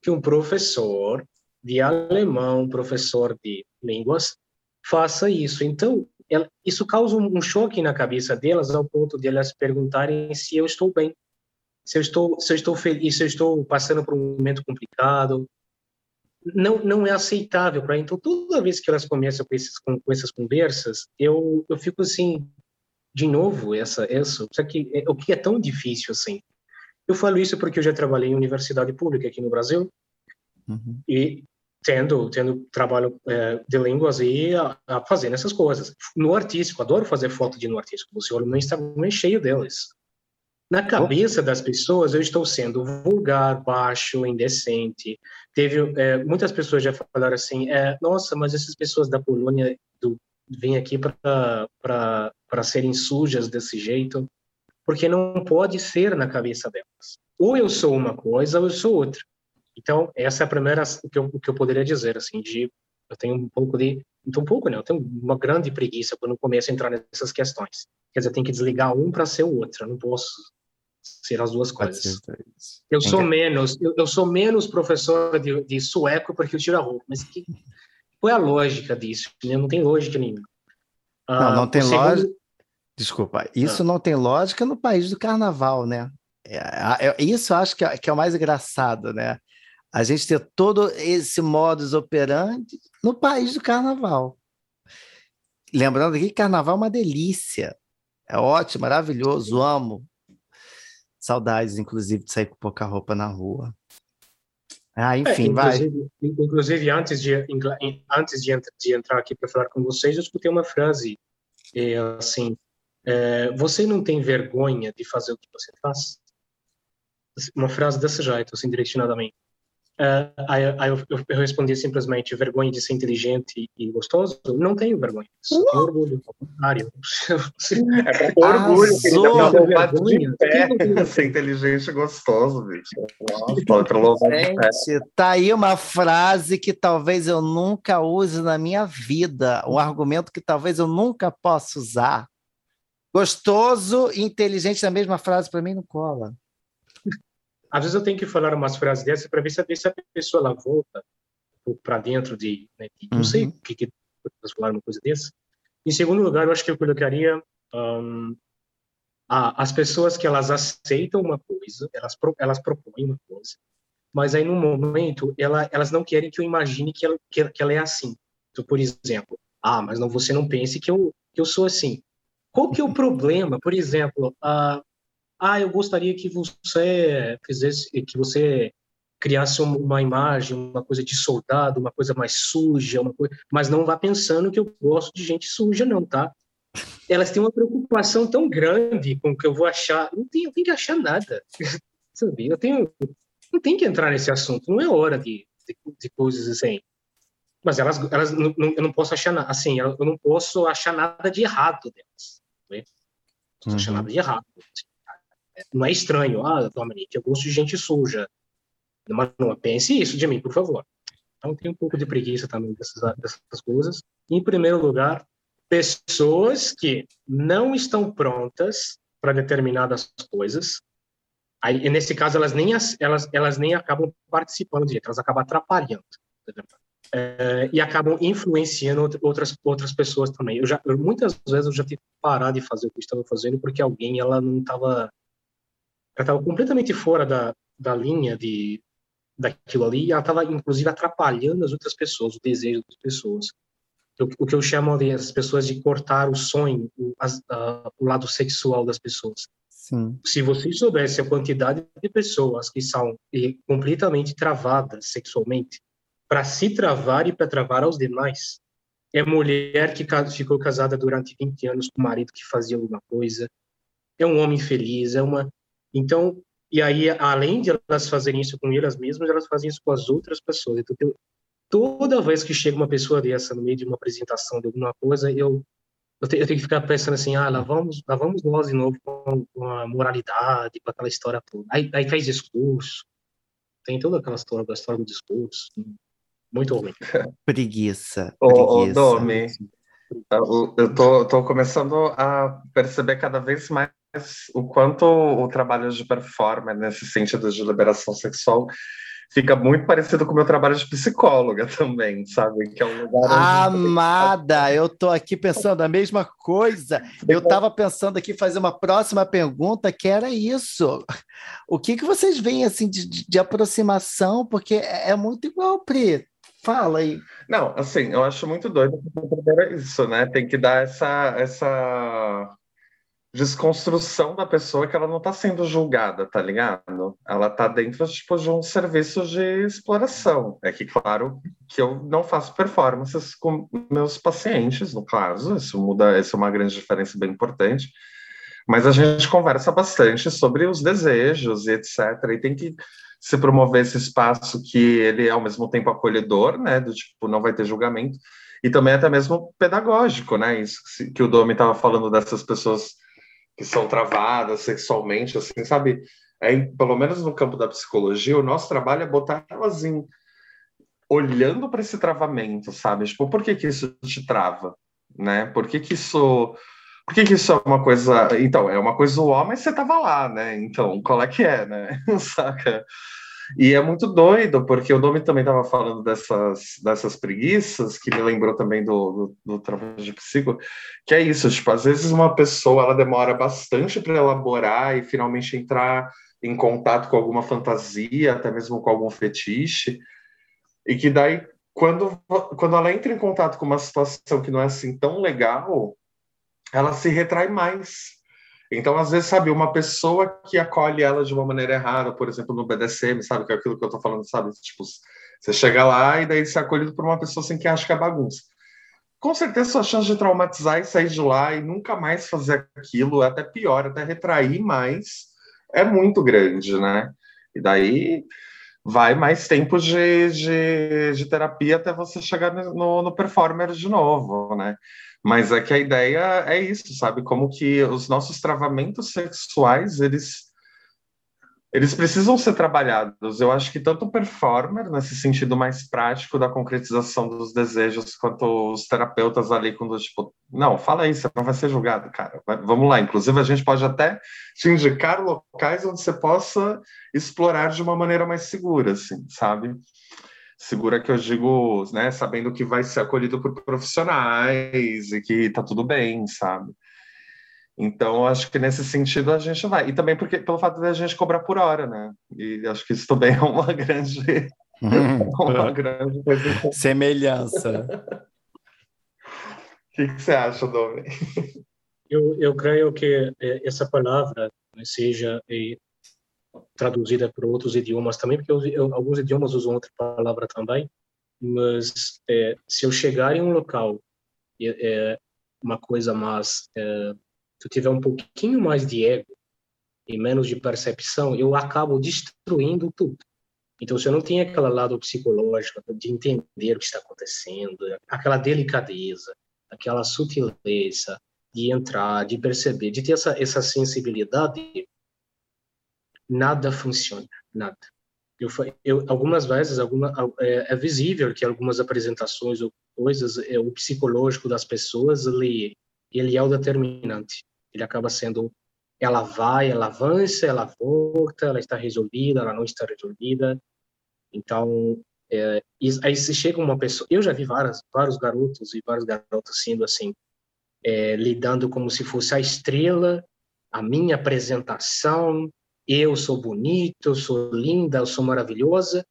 que um professor de alemão, professor de línguas, faça isso. Então, ela, isso causa um, choque na cabeça delas ao ponto de elas perguntarem se eu estou bem se eu estou se eu estou feliz, se eu estou passando por um momento complicado, não não é aceitável para então toda vez que elas começam com esses com, com, essas conversas, eu eu fico assim, de novo essa essa, só que é, o que é tão difícil assim. Eu falo isso porque eu já trabalhei em universidade pública aqui no Brasil. Uhum. E tendo tendo trabalho é, de línguas e a, a fazendo essas coisas. No artístico, adoro fazer foto de no artístico. Você olha no Instagram é cheio deles. Na cabeça das pessoas, eu estou sendo vulgar, baixo, indecente. Teve é, muitas pessoas já falaram assim: é, nossa, mas essas pessoas da Polônia do, vêm aqui para serem sujas desse jeito, porque não pode ser na cabeça delas. Ou eu sou uma coisa, ou eu sou outra. Então, essa é a primeira que eu, que eu poderia dizer, assim, de eu tenho um pouco de, então um pouco, né? Eu tenho uma grande preguiça quando começo a entrar nessas questões. Quer dizer, eu tenho que desligar um para ser o outro. Eu não posso ser as duas coisas. Eu sou menos, eu, eu, sou menos professor de, de, sueco porque eu tiro a roupa, mas que, qual é a lógica disso? Né? Não tem lógica nenhuma. Não, não ah, tem segundo... lógica. Desculpa, isso ah. não tem lógica no país do carnaval, né? É, é, isso eu acho que é, que é o mais engraçado, né? A gente ter todo esse modus operandi no país do carnaval. Lembrando aqui que carnaval é uma delícia. É ótimo, maravilhoso, amo. Saudades, inclusive, de sair com pouca roupa na rua. Ah, é, enfim, é, inclusive, vai. Inclusive, antes de, antes de, de entrar aqui para falar com vocês, eu escutei uma frase é, assim: é, Você não tem vergonha de fazer o que você faz? Uma frase desse jeito, assim, direcionadamente. Uh, aí, aí eu, eu, eu, respondi simplesmente vergonha de ser inteligente e gostoso. Não tenho vergonha. Só tenho orgulho, ao contrário. [LAUGHS] é pra orgulho, vergonha. É, ser inteligente e gostoso, bicho. Gente, tá aí uma frase que talvez eu nunca use na minha vida, um argumento que talvez eu nunca possa usar. Gostoso e inteligente na mesma frase para mim não cola. Às vezes eu tenho que falar umas frases dessas para ver se, se a pessoa ela volta para dentro de, né, de uhum. não sei uhum. o que que falar uma coisa dessa. Em segundo lugar, eu acho que eu colocaria um, a, as pessoas que elas aceitam uma coisa, elas elas propõem uma coisa, mas aí no momento ela, elas não querem que eu imagine que ela, que, que ela é assim. Então, por exemplo, ah, mas não você não pense que eu que eu sou assim. Qual que é o problema? Por exemplo, uh, ah, eu gostaria que você fizesse, que você criasse uma imagem, uma coisa de soldado, uma coisa mais suja, uma coisa, mas não vá pensando que eu gosto de gente suja, não, tá? Elas têm uma preocupação tão grande com o que eu vou achar. Não tem, eu tenho que achar nada, [LAUGHS] sabe? Eu tenho, não tem que entrar nesse assunto. Não é hora de, de, de coisas assim. Mas elas, elas, não, eu não posso achar nada, assim, eu não posso achar nada de errado delas. Né? Não posso uhum. achar nada de errado não é estranho. Ah, Dominique, eu gosto de gente suja. Mas não pense isso de mim, por favor. Então, tem um pouco de preguiça também dessas, dessas coisas. Em primeiro lugar, pessoas que não estão prontas para determinadas coisas. Aí, nesse caso, elas nem, elas, elas nem acabam participando direito, elas acabam atrapalhando. É, e acabam influenciando outras outras pessoas também. Eu já eu, muitas vezes eu já tive que parar de fazer o que estava fazendo porque alguém ela não estava ela estava completamente fora da, da linha de daquilo ali, e ela estava inclusive atrapalhando as outras pessoas, o desejo das pessoas. O, o que eu chamo de as pessoas de cortar o sonho, o, as, uh, o lado sexual das pessoas. Sim. Se você soubesse a quantidade de pessoas que são completamente travadas sexualmente, para se travar e para travar aos demais, é mulher que ficou casada durante 20 anos com o marido que fazia alguma coisa, é um homem feliz, é uma então, e aí, além de elas fazerem isso com elas mesmas, elas fazem isso com as outras pessoas. Então, eu, toda vez que chega uma pessoa dessa no meio de uma apresentação de alguma coisa, eu, eu, te, eu tenho que ficar pensando assim, ah, lá vamos, lá vamos nós de novo com, com a moralidade, com aquela história toda. Aí, aí faz discurso, tem toda aquela história da história do discurso, muito ruim. [LAUGHS] Preguiça. Ô, preguiça. ô Domi, eu tô, tô começando a perceber cada vez mais o quanto o trabalho de performance, nesse sentido de liberação sexual, fica muito parecido com o meu trabalho de psicóloga [LAUGHS] também, sabe? Que é um lugar. Amada, eu tô aqui pensando a mesma coisa. Eu estava pensando aqui fazer uma próxima pergunta que era isso. O que, que vocês veem assim de, de, aproximação? Porque é, é muito igual, Pri. Fala aí. Não, assim, eu acho muito doido é isso, né? Tem que dar essa, essa desconstrução da pessoa que ela não está sendo julgada, tá ligado? Ela está dentro tipo, de um serviço de exploração. É que, claro, que eu não faço performances com meus pacientes, no caso, isso muda, isso é uma grande diferença bem importante. Mas a gente conversa bastante sobre os desejos e etc. E tem que se promover esse espaço que ele é ao mesmo tempo acolhedor, né? Do tipo, não vai ter julgamento, e também até mesmo pedagógico, né? Isso que o Domi estava falando dessas pessoas que são travadas sexualmente, assim, sabe? É, pelo menos no campo da psicologia, o nosso trabalho é botar elas em olhando para esse travamento, sabe? Tipo, por que que isso te trava, né? Por que que isso Por que, que isso é uma coisa. Então, é uma coisa zoar, mas você tava lá, né? Então, qual é que é, né? [LAUGHS] Saca? E é muito doido, porque o nome também estava falando dessas, dessas preguiças, que me lembrou também do, do, do trabalho de psico, que é isso, tipo, às vezes uma pessoa ela demora bastante para elaborar e finalmente entrar em contato com alguma fantasia, até mesmo com algum fetiche, e que daí, quando, quando ela entra em contato com uma situação que não é assim tão legal, ela se retrai mais então, às vezes, sabe, uma pessoa que acolhe ela de uma maneira errada, por exemplo, no BDSM, sabe, que é aquilo que eu tô falando, sabe? Tipo, você chega lá e daí você é acolhido por uma pessoa assim que acha que é bagunça. Com certeza, sua chance de traumatizar e sair de lá e nunca mais fazer aquilo, até pior, até retrair mais, é muito grande, né? E daí vai mais tempo de, de, de terapia até você chegar no, no performer de novo, né? Mas é que a ideia é isso, sabe? Como que os nossos travamentos sexuais, eles eles precisam ser trabalhados. Eu acho que tanto o performer, nesse sentido mais prático da concretização dos desejos, quanto os terapeutas ali, quando, tipo, não, fala aí, você não vai ser julgado, cara. Vamos lá. Inclusive, a gente pode até te indicar locais onde você possa explorar de uma maneira mais segura, assim, sabe? Segura que eu digo, né, sabendo que vai ser acolhido por profissionais e que tá tudo bem, sabe? Então, acho que nesse sentido a gente vai. E também porque pelo fato de a gente cobrar por hora, né? E acho que isso também é uma [LAUGHS] grande, hum. uma grande coisa. Semelhança. O que, que, você acha, Domi? Eu, eu creio que eh, essa palavra seja eh, traduzida para outros idiomas também, porque eu, eu, alguns idiomas usam outra palavra também, mas é, se eu chegar em um local é, uma coisa mais, é, se eu tiver um pouquinho mais de ego e menos de percepção, eu acabo destruindo tudo. Então, se eu não tenho aquele lado psicológico de entender o que está acontecendo, aquela delicadeza, aquela sutileza de entrar, de perceber, de ter essa, essa sensibilidade, nada funciona, nada. Eu, eu algumas vezes alguma, é, é, visível que algumas apresentações ou coisas, é, o psicológico das pessoas ele ele é o determinante. Ele acaba sendo ela vai, ela avança, ela volta, ela está resolvida, ela não está resolvida. Então, é, aí se chega uma pessoa, eu já vi várias, vários garotos e vários garotos sendo assim, é, lidando como se fosse a estrela, a minha apresentação, eu sou bonito, eu sou linda, eu sou maravilhosa,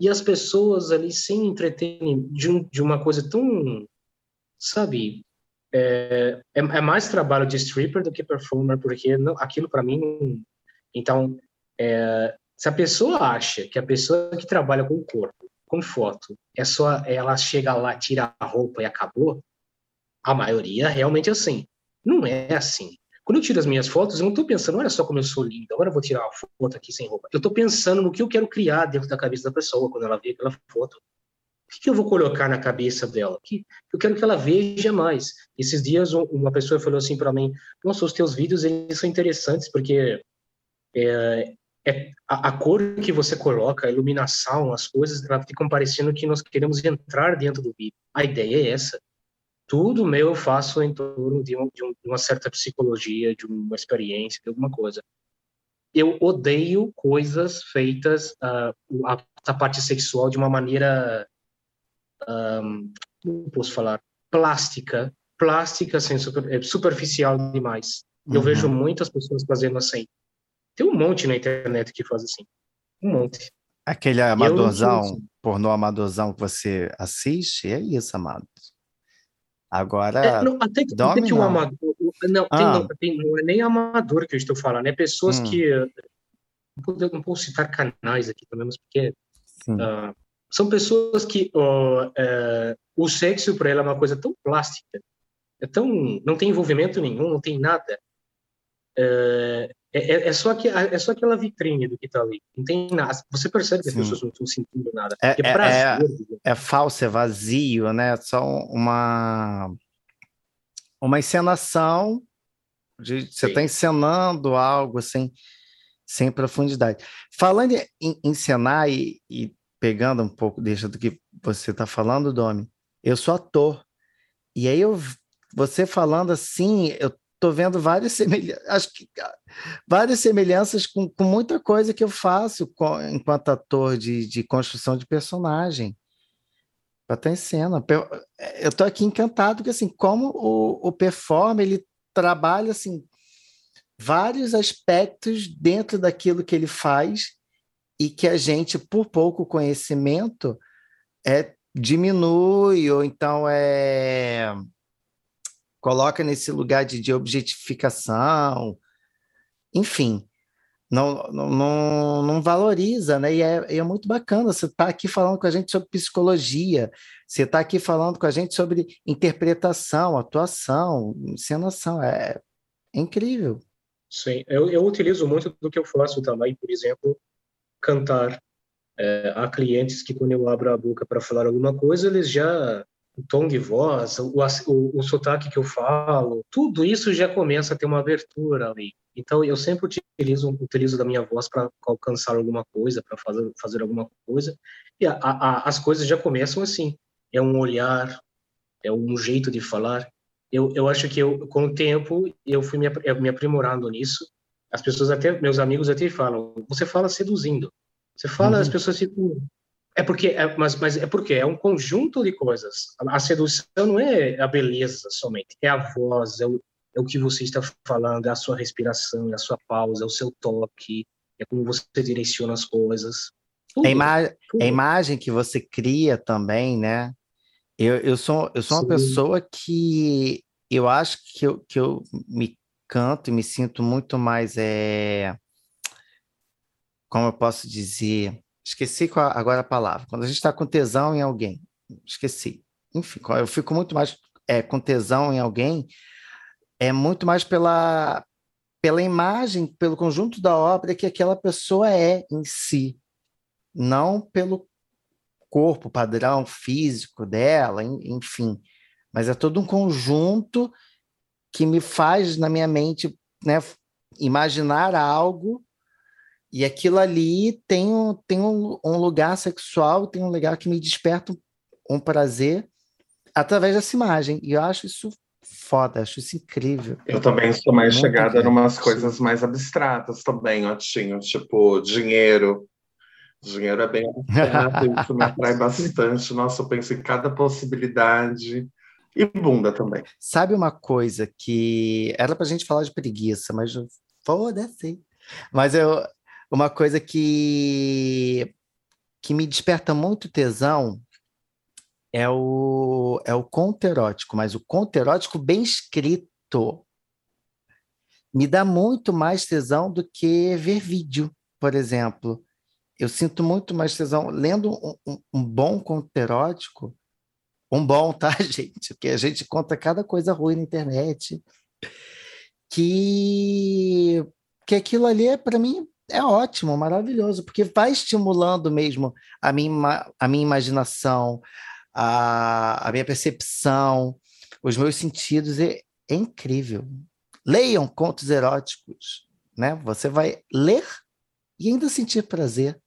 e as pessoas ali sem entretenimento, de, um, de uma coisa tão, sabe, é, é, é, mais trabalho de stripper do que performer, porque não, aquilo para mim, então, é, se a pessoa acha que a pessoa que trabalha com o corpo, com foto, é só ela chega lá, tira a roupa e acabou, a maioria realmente é assim. Não é assim. Quando eu tiro as minhas fotos, eu não estou pensando, olha só como eu sou linda, agora eu vou tirar uma foto aqui sem roupa. Eu estou pensando no que eu quero criar dentro da cabeça da pessoa quando ela vê aquela foto. O que, eu vou colocar na cabeça dela? Que eu quero que ela veja mais. Esses dias uma pessoa falou assim para mim: Nossa, os teus vídeos eles são interessantes porque é, é a, a, cor que você coloca, a iluminação, as coisas, ela ficam parecendo que nós queremos entrar dentro do vídeo. A ideia é essa tudo meu eu faço em torno de, um, de, um, de, uma certa psicologia, de uma experiência, de alguma coisa. Eu odeio coisas feitas, uh, a, a, parte sexual, de uma maneira, um, como posso falar, plástica, plástica, assim, super, é, superficial demais. Eu uhum. vejo muitas pessoas fazendo assim. Tem um monte na internet que faz assim. Um monte. Aquele amadorzão, pornô amadorzão que você assiste, é isso, amado. Agora. É, não, até, que, até que o amador. Não, ah. tem, não, tem, não, é nem amador que eu estou falando, é pessoas hum. que. Não, não posso citar canais aqui também, mas porque. Uh, são pessoas que uh, uh, o sexo para ela é uma coisa tão plástica, é tão, não tem envolvimento nenhum, não tem nada. Uh, é, é, só que, é só aquela vitrine do que está ali. Não tem nada. Você percebe que as pessoas não estão sentindo nada. É, é, é, é, falso, é vazio, né? É só uma, uma encenação. De, você está encenando algo assim, sem profundidade. Falando em encenar e, e pegando um pouco deixa do que você está falando, Domi, eu sou ator. E aí eu, você falando assim, eu tô vendo várias semelhanças, várias semelhanças com, com muita coisa que eu faço com, enquanto ator de, de construção de personagem para estar em cena. Eu estou aqui encantado porque assim, como o, o performer ele trabalha assim vários aspectos dentro daquilo que ele faz e que a gente, por pouco conhecimento, é diminui ou então é coloca nesse lugar de, de objetificação, enfim, não, não, não valoriza, né? E é, é muito bacana. Você está aqui falando com a gente sobre psicologia, você está aqui falando com a gente sobre interpretação, atuação, encenação. É, é incrível. Sim, eu, eu utilizo muito do que eu faço também, por exemplo, cantar. É, há clientes que, quando eu abro a boca para falar alguma coisa, eles já o tom de voz, o, o, o sotaque que eu falo, tudo isso já começa a ter uma abertura ali. Então, eu sempre utilizo, utilizo da minha voz para alcançar alguma coisa, para fazer, fazer alguma coisa. E a, a, as coisas já começam assim. É um olhar, é um jeito de falar. Eu, eu acho que eu, com o tempo eu fui me, me aprimorando nisso. As pessoas até, meus amigos até falam, você fala seduzindo. Você fala, uhum. as pessoas ficam é porque, é, mas, mas é porque é um conjunto de coisas. A, a, sedução não é a beleza somente, é a voz, é o, é o que você está falando, é a sua respiração, é a sua pausa, é o seu toque, é como você direciona as coisas. Tudo, a, ima tudo. a imagem que você cria também, né? Eu, eu sou, eu sou uma pessoa que eu acho que eu, que eu me canto e me sinto muito mais. É... Como eu posso dizer? Esqueci agora a palavra. Quando a gente está com tesão em alguém, esqueci. Enfim, eu fico muito mais é, com tesão em alguém, é muito mais pela, pela imagem, pelo conjunto da obra que aquela pessoa é em si, não pelo corpo padrão físico dela, enfim. Mas é todo um conjunto que me faz, na minha mente, né, imaginar algo e aquilo ali tem, um, tem um, um, lugar sexual, tem um lugar que me desperta um, prazer através dessa imagem. E eu acho isso foda, acho isso incrível. Eu também sou mais Muito chegada em umas coisas mais abstratas também, Otinho, tipo dinheiro. Dinheiro é bem abstrato, [LAUGHS] isso me atrai bastante. Nossa, eu penso em cada possibilidade. E bunda também. Sabe uma coisa que era pra gente falar de preguiça, mas foda-se. Mas eu, uma coisa que, que me desperta muito tesão é o, é o conto erótico, mas o conto erótico bem escrito me dá muito mais tesão do que ver vídeo, por exemplo. Eu sinto muito mais tesão lendo um, um, um bom conto erótico, um bom, tá, [LAUGHS] gente? Porque a gente conta cada coisa ruim na internet, que, que aquilo ali é, para mim, é ótimo, maravilhoso, porque vai estimulando mesmo a minha, a minha imaginação, a, a minha percepção, os meus sentidos. É, é incrível. Leiam contos eróticos, né? Você vai ler e ainda sentir prazer.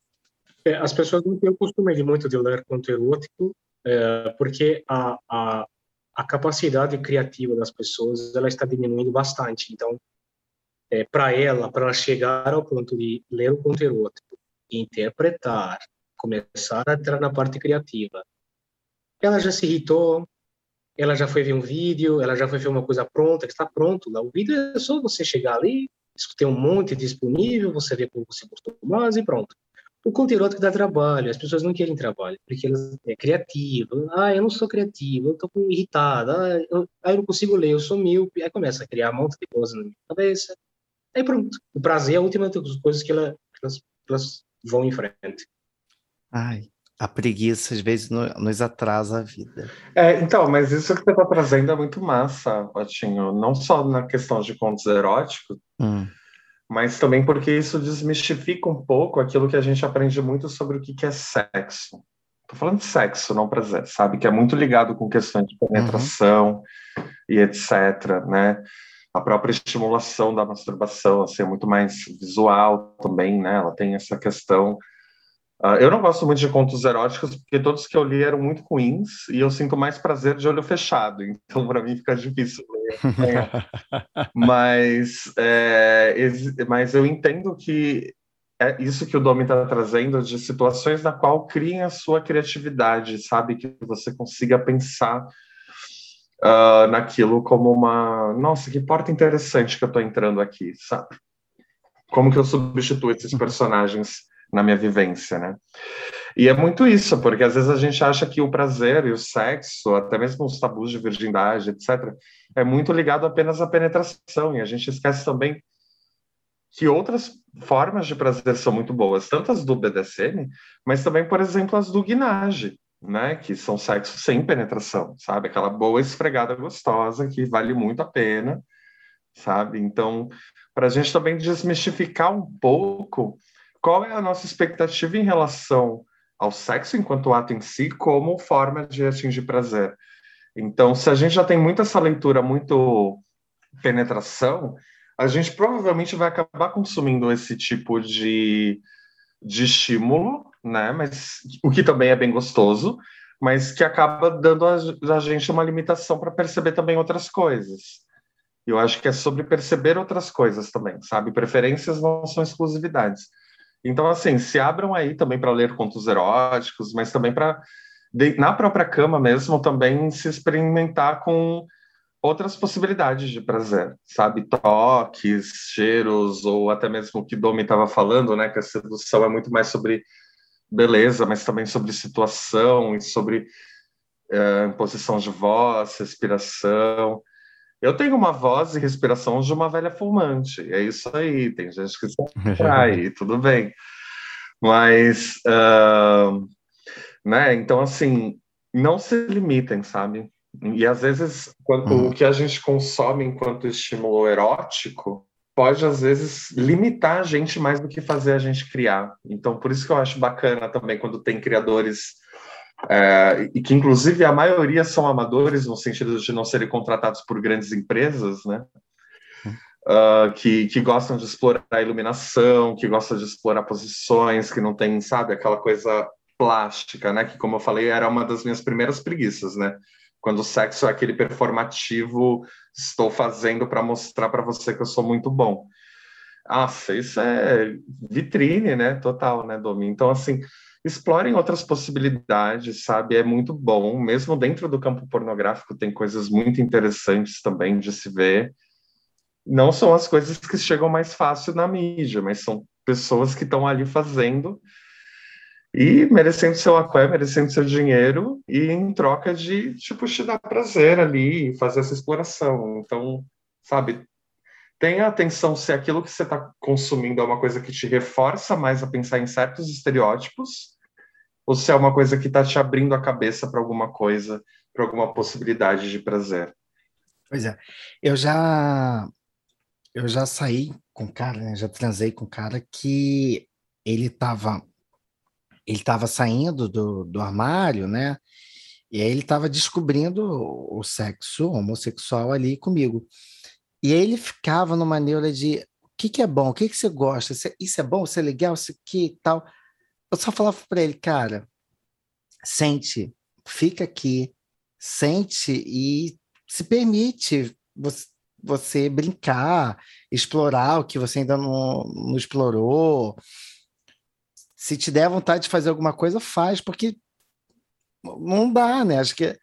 É, as pessoas não têm o costume de muito de ler conto erótico, é, porque a, a, a capacidade criativa das pessoas ela está diminuindo bastante. Então, é, para ela, para ela chegar ao ponto de ler o conteúdo, interpretar, começar a entrar na parte criativa, ela já se irritou, ela já foi ver um vídeo, ela já foi ver uma coisa pronta, que está pronto lá. O vídeo é só você chegar ali, tem um monte disponível, você vê como você gostou mais e pronto. O conteúdo que dá trabalho, as pessoas não querem trabalho, porque elas é criativo. Ah, eu não sou criativo, eu estou irritada, ah, eu, ah, eu não consigo ler, eu sou míope. Aí começa a criar um monte de coisa na minha cabeça. Aí pronto. O prazer é a última das coisas que, ela, elas, elas vão em frente. Ai, a preguiça às vezes nos atrasa a vida. É, então, mas isso que você está trazendo é muito massa, Otinho. Não só na questão de contos eróticos, hum. mas também porque isso desmistifica um pouco aquilo que a gente aprende muito sobre o que é sexo. Estou falando de sexo, não prazer, sabe? Que é muito ligado com questões de penetração uhum. e etc, né? A própria estimulação da masturbação assim, é muito mais visual também, né? Ela tem essa questão Uh, eu não gosto muito de contos eróticos, porque todos que eu li eram muito ruins e eu sinto mais prazer de olho fechado, então para mim fica difícil ler. [LAUGHS] mas, é, mas eu entendo que é isso que o Domi está trazendo de situações na qual criem a sua criatividade, sabe? Que você consiga pensar uh, naquilo como uma. Nossa, que porta interessante que eu estou entrando aqui, sabe? Como que eu substituo esses personagens na minha vivência, né? E é muito isso, porque às vezes a gente acha que o prazer e o sexo, até mesmo os tabus de virgindade, etc., é muito ligado apenas à penetração, e a gente esquece também que outras formas de prazer são muito boas, tanto as do BDSM, mas também, por exemplo, as do guinage, né? Que são sexo sem penetração, sabe? Aquela boa esfregada gostosa que vale muito a pena, sabe? Então, para a gente também desmistificar um pouco qual é a nossa expectativa em relação ao sexo enquanto ato em si, como forma de atingir prazer. Então, se a gente já tem muito essa leitura, muito penetração, a gente provavelmente vai acabar consumindo esse tipo de, de estímulo, né? Mas o que também é bem gostoso, mas que acaba dando a, a gente uma limitação para perceber também outras coisas. Eu acho que é sobre perceber outras coisas também, sabe? Preferências não são exclusividades. Então, assim, se abram aí também para ler contos eróticos, mas também para, na própria cama mesmo, também se experimentar com outras possibilidades de prazer, sabe? Toques, cheiros, ou até mesmo o que Domi estava falando, né? Que a sedução é muito mais sobre beleza, mas também sobre situação e sobre é, posição de voz, respiração. Eu tenho uma voz e respiração de uma velha fumante, é isso aí. Tem gente que [LAUGHS] se atrai, tudo bem. Mas, uh, né? Então, assim, não se limitem, sabe? E às vezes, quando, uhum. o que a gente consome enquanto estímulo erótico pode, às vezes, limitar a gente mais do que fazer a gente criar. Então, por isso que eu acho bacana também quando tem criadores, é, e que inclusive a maioria são amadores, no sentido de não serem contratados por grandes empresas, né? Uh, que, que gostam de explorar a iluminação, que gostam de explorar posições, que não tem, sabe, aquela coisa plástica, né? Que, como eu falei, era uma das minhas primeiras preguiças, né? Quando o sexo é aquele performativo, estou fazendo para mostrar para você que eu sou muito bom. Ah, isso é vitrine, né? Total, né, Domi? Então, assim, explorem outras possibilidades, sabe? É muito bom. Mesmo dentro do campo pornográfico, tem coisas muito interessantes também de se ver. Não são as coisas que chegam mais fácil na mídia, mas são pessoas que estão ali fazendo e merecendo seu aqué, merecendo seu dinheiro, e em troca de, tipo, te dar prazer ali, fazer essa exploração. Então, sabe, tenha atenção se aquilo que você está consumindo é uma coisa que te reforça mais a pensar em certos estereótipos, ou se é uma coisa que está te abrindo a cabeça para alguma coisa, para alguma possibilidade de prazer. Pois é, eu já eu já saí com cara, né? já transei com cara que ele estava ele estava saindo do, do armário, né? E aí ele estava descobrindo o sexo homossexual ali comigo. E aí ele ficava numa neura de o que, que é bom, o que, que você gosta, isso é bom, isso é legal, isso aqui e tal. Eu só falava para ele, cara, sente, fica aqui, sente e se permite você, você brincar, explorar o que você ainda não, não explorou, se te der vontade de fazer alguma coisa, faz, porque não dá, né? Acho que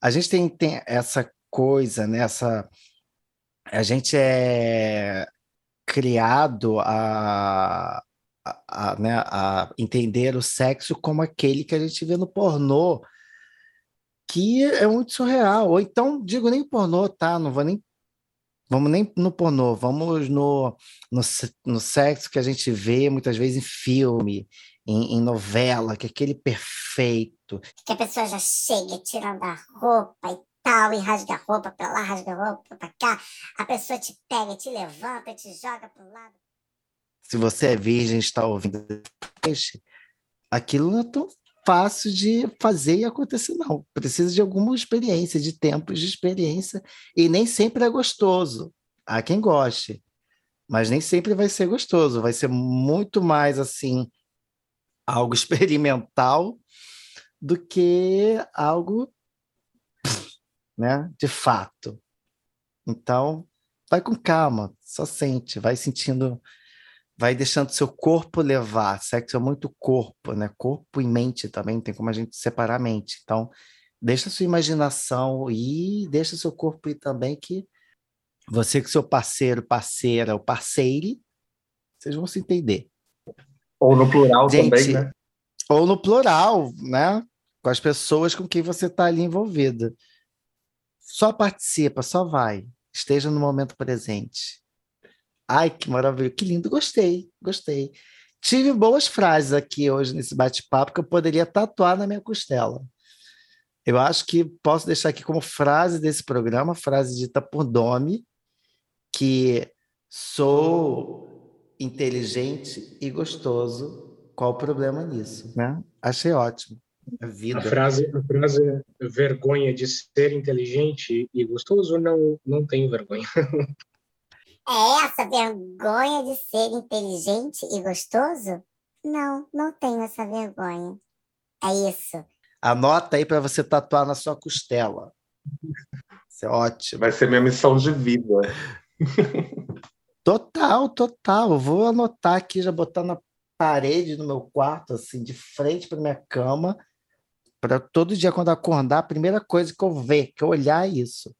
a gente tem, tem essa coisa, né? Essa, a gente é criado a, a, a, né, a entender o sexo como aquele que a gente vê no pornô, que é muito surreal. Ou então, digo nem pornô, tá? Não vou nem Vamos nem no pornô, vamos no, no, no sexo que a gente vê muitas vezes em filme, em, em, novela, que é aquele perfeito. Que a pessoa já chega tirando a roupa e tal, e rasga a roupa para lá, rasga a roupa para cá, a pessoa te pega, te levanta, te joga para o lado. Se você é virgem e está ouvindo aquilo não é tão fácil de fazer e acontecer, não. Precisa de alguma experiência, de tempos de experiência, e nem sempre é gostoso. Há quem goste, mas nem sempre vai ser gostoso, vai ser muito mais assim algo [LAUGHS] experimental do que algo né, de fato. Então, vai com calma, só sente, vai sentindo, vai deixando seu corpo levar. Sexo é muito corpo, né? Corpo e mente também, tem como a gente separar a mente. Então, deixa sua imaginação e deixa seu corpo ir também que você com seu parceiro, parceira ou parceire, vocês vão se entender. Ou no plural gente, também, né? Ou no plural, né? Com as pessoas com quem você está ali envolvida. Só participa, só vai. Esteja no momento presente. Ai, que maravilha, que lindo, gostei, gostei. Tive boas frases aqui hoje nesse bate-papo que eu poderia tatuar na minha costela. Eu acho que posso deixar aqui como frase desse programa, frase dita por Domi, que sou inteligente e gostoso. Qual o problema nisso, né? Achei ótimo. A, vida. a frase, a frase vergonha de ser inteligente e gostoso, não, não tenho vergonha. [LAUGHS] É essa vergonha de ser inteligente e gostoso? Não, não tenho essa vergonha. É isso. Anota aí para você tatuar na sua costela. Isso é ótimo. Vai ser minha missão de vida. Total, total. Eu vou anotar aqui, já botar na parede do meu quarto, assim, de frente para minha cama, para todo dia quando acordar, a primeira coisa que eu ver, que eu olhar é isso.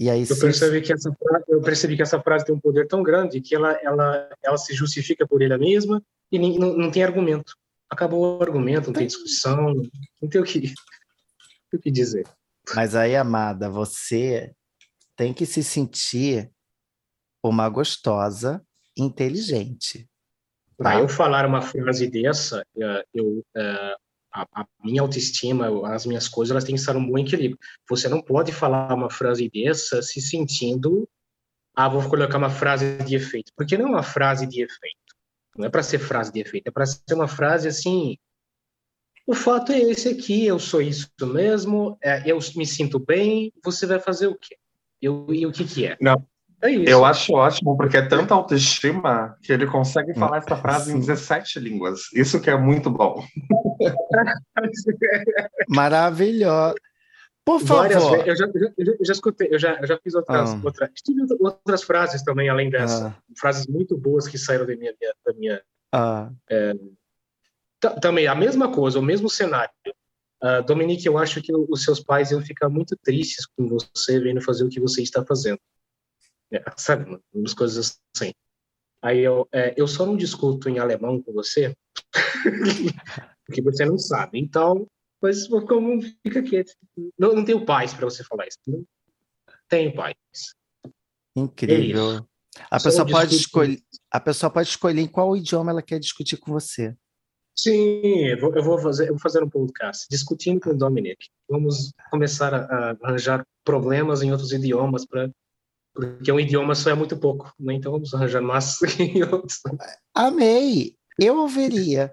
E aí, eu, percebi que essa, eu percebi que essa frase tem um poder tão grande que ela, ela, ela se justifica por ela mesma e nem, não, não tem argumento. Acabou o argumento, não tem discussão, não tem o que, [LAUGHS] o que dizer. Mas aí, amada, você tem que se sentir uma gostosa inteligente. Tá? Para eu falar uma frase dessa, eh, eu, eh, a, a, minha autoestima, as minhas coisas, elas têm que estar um bom equilíbrio. Você não pode falar uma frase dessa se sentindo, ah, vou colocar uma frase de efeito, porque não é uma frase de efeito. Não é para ser frase de efeito, é para ser uma frase assim. O fato é esse aqui, eu sou isso mesmo, é, eu me sinto bem, você vai fazer o quê? Eu, e o que que é? Não, é eu acho ótimo, porque é tanta autoestima que ele consegue falar essa frase em 17 línguas. Isso que é muito bom. [LAUGHS] Maravilhoso. Por favor. Eu já, eu já, eu já escutei, eu já, eu já fiz outras, ah. outras, outras frases também, além dessa. Ah. Frases muito boas que saíram da minha. Da minha ah. é, também, a mesma coisa, o mesmo cenário. Uh, Dominique, eu acho que os seus pais iam ficar muito tristes com você vendo fazer o que você está fazendo. É, sabe, umas coisas assim. Aí eu, é, eu só não discuto em alemão com você, [LAUGHS] porque você não sabe. Então, pois como fica quieto. Não, não tenho paz para você falar isso. Não tenho paz. Incrível. É a pessoa pode escolher, a pessoa pode escolher em qual idioma ela quer discutir com você. Sim, eu vou, fazer, eu vou fazer um podcast discutindo com o Dominic. Vamos começar a, a arranjar problemas em outros idiomas para porque um idioma só é muito pouco, né? então vamos arranjar mais [LAUGHS] em outros. Amei! Eu ouviria,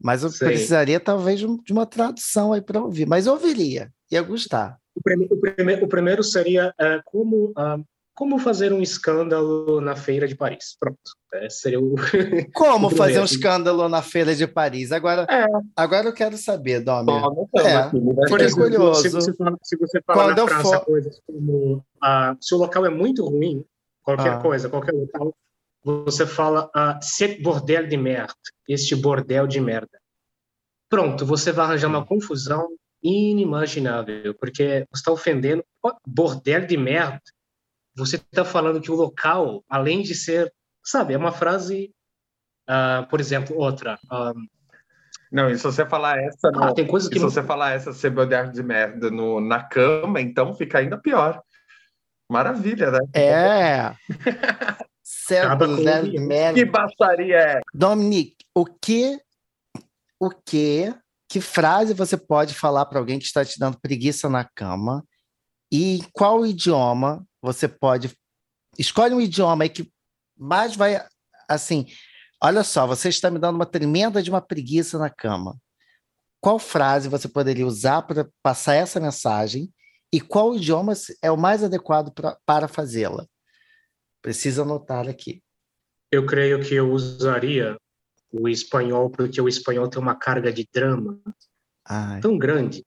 mas eu Sei. precisaria talvez de uma tradução aí para ouvir, mas ouviria, ia gostar. O primeiro, o primeiro, o primeiro seria uh, como uh, como fazer um escândalo na feira de Paris. Pronto. Esse seria o. [LAUGHS] Como o fazer um escândalo na feira de Paris? Agora, é. agora eu quero saber, Domi. É, Fiquei curioso. Se você fala, se você fala Quando na França for... coisas como. Uh, se o local é muito ruim, qualquer ah. coisa, qualquer local, você fala uh, cet bordel de merda. Este bordel de merda. Pronto, você vai arranjar uma confusão inimaginável, porque você está ofendendo. Bordel de merda você está falando que o local, além de ser, sabe, é uma frase, uh, por exemplo, outra. Um, ah, não, e se você falar essa, ah, no, tem coisas que se você falar essa cebolar de merda no, na cama, então fica ainda pior. Maravilha, né? É. [LAUGHS] cebolar de merda. Que baixaria é? Dominique, o que, o que, que frase você pode falar para alguém que está te dando preguiça na cama? E qual idioma você pode. Escolhe um idioma aí que mais vai. Assim, olha só, você está me dando uma tremenda de uma preguiça na cama. Qual frase você poderia usar para passar essa mensagem? E qual idioma é o mais adequado pra, para fazê-la? Precisa anotar aqui. Eu creio que eu usaria o espanhol, porque o espanhol tem uma carga de drama Ai. tão grande.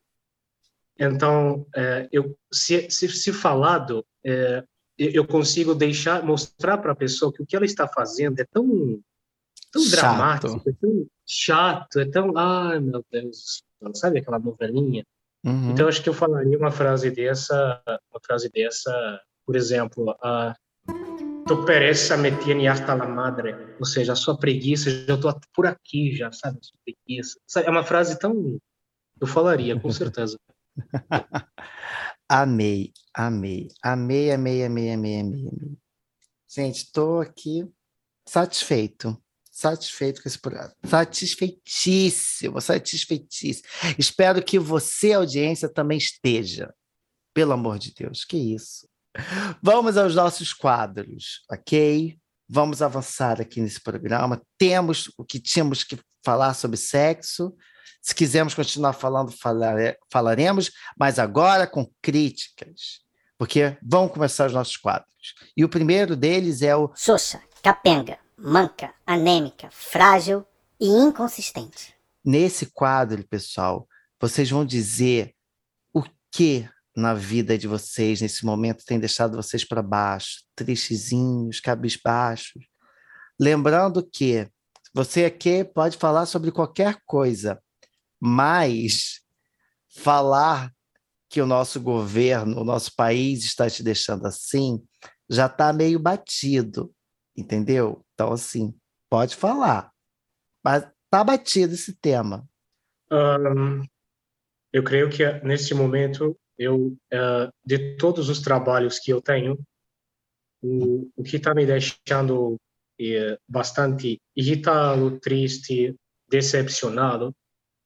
Então, é, eu, se, se, se falado, é, eu consigo deixar, mostrar para a pessoa que o que ela está fazendo é tão, tão Chato. dramático, é tão chato, é tão, ai meu Deus, sabe aquela novelinha? Uhum. Então, acho que eu falaria uma frase dessa, uma frase dessa, por exemplo, a tu pereza me tiene hasta la madre, ou seja, a sua preguiça, já estou por aqui já, sabe, a sua preguiça. Sabe, É uma frase tão, eu falaria, com [LAUGHS] certeza. [LAUGHS] Amei, amei, amei, amei, amei, amei, amei, amei. Gente, estou aqui satisfeito, satisfeito com esse programa, satisfeitíssimo, satisfeitíssimo. Espero que você, audiência, também esteja. Pelo amor de Deus, que isso. Vamos aos nossos quadros, ok? Vamos avançar aqui nesse programa. Temos o que tínhamos que falar sobre sexo. Se quisermos continuar falando, falare- falaremos, mas agora com críticas, porque vão começar os nossos quadros. E o primeiro deles é o Xoxa, capenga, manca, anêmica, frágil e inconsistente. Nesse quadro, pessoal, vocês vão dizer o que na vida de vocês, nesse momento, tem deixado vocês para baixo, tristezinhos, cabisbaixos. Lembrando que você aqui pode falar sobre qualquer coisa, mas falar que o nosso governo, o nosso país está te deixando assim, já está meio batido, entendeu? Então, assim, pode falar, mas está batido esse tema. Ahn, eu creio que neste momento eu eh, de todos os trabalhos que eu tenho o, o que está me deixando eh, bastante irritado, triste, decepcionado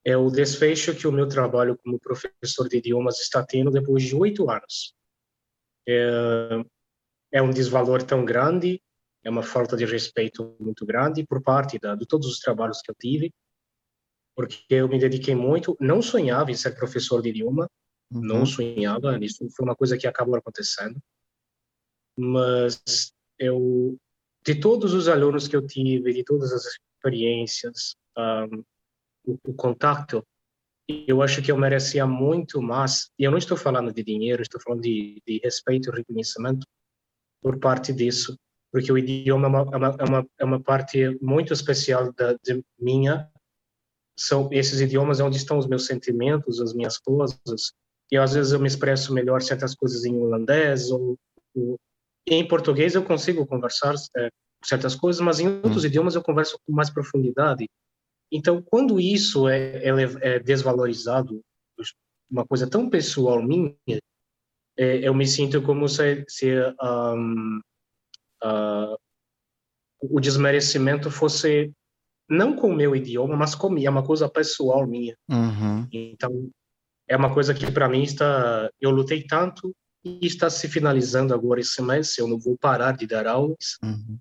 é o desfecho que o meu trabalho como professor de idiomas está tendo depois de oito anos. É, é um desvalor tão grande, é uma falta de respeito muito grande por parte da, de todos os trabalhos que eu tive, porque eu me dediquei muito, não sonhava em ser professor de idioma, não Uhum. sonhava, isso foi uma coisa que acabou acontecendo, mas eu, de todos os alunos que eu tive, de todas as experiências, um, o, o contato, eu acho que eu merecia muito mais, e eu não estou falando de dinheiro, estou falando de, de respeito e reconhecimento por parte disso, porque o idioma é uma, é uma, é uma, é parte muito especial da, minha, são esses idiomas onde estão os meus sentimentos, as minhas coisas, e às vezes eu me expresso melhor certas coisas em holandês ou, ou em português eu consigo conversar é, certas coisas, mas em outros idiomas eu converso com mais profundidade. Então, quando isso é, é, é desvalorizado, uma coisa tão pessoal minha, é, eu me sinto como se, se um, ah, o desmerecimento fosse não com o meu idioma, mas comigo, é uma coisa pessoal minha. Uhum. Então, é uma coisa que para mim está. Eu lutei tanto e está se finalizando agora esse mês. Eu não vou parar de dar aulas. Uhum.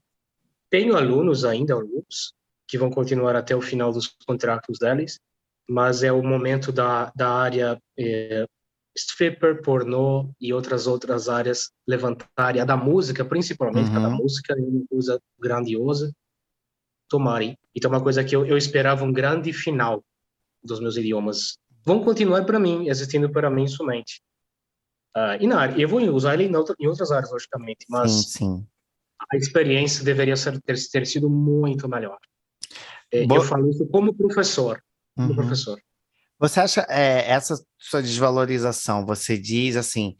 Tenho alunos ainda, alguns, que vão continuar até o final dos contratos deles, mas é o momento da, da área eh, stripper, pornô e outras outras áreas levantarem. A da música, principalmente, que a da Uhum. música é uma coisa grandiosa. Tomarem. Então, é uma coisa que eu, eu esperava um grande final dos meus idiomas. Vão continuar para mim, existindo para mim somente. Ah, e na área, eu vou usar ele em, outra, em outras áreas, logicamente, mas Sim, sim. a experiência deveria ser, ter, ter sido muito melhor. É, Boa- Eu falo isso como professor, como Uhum. professor. Você acha é, essa sua desvalorização? Você diz assim,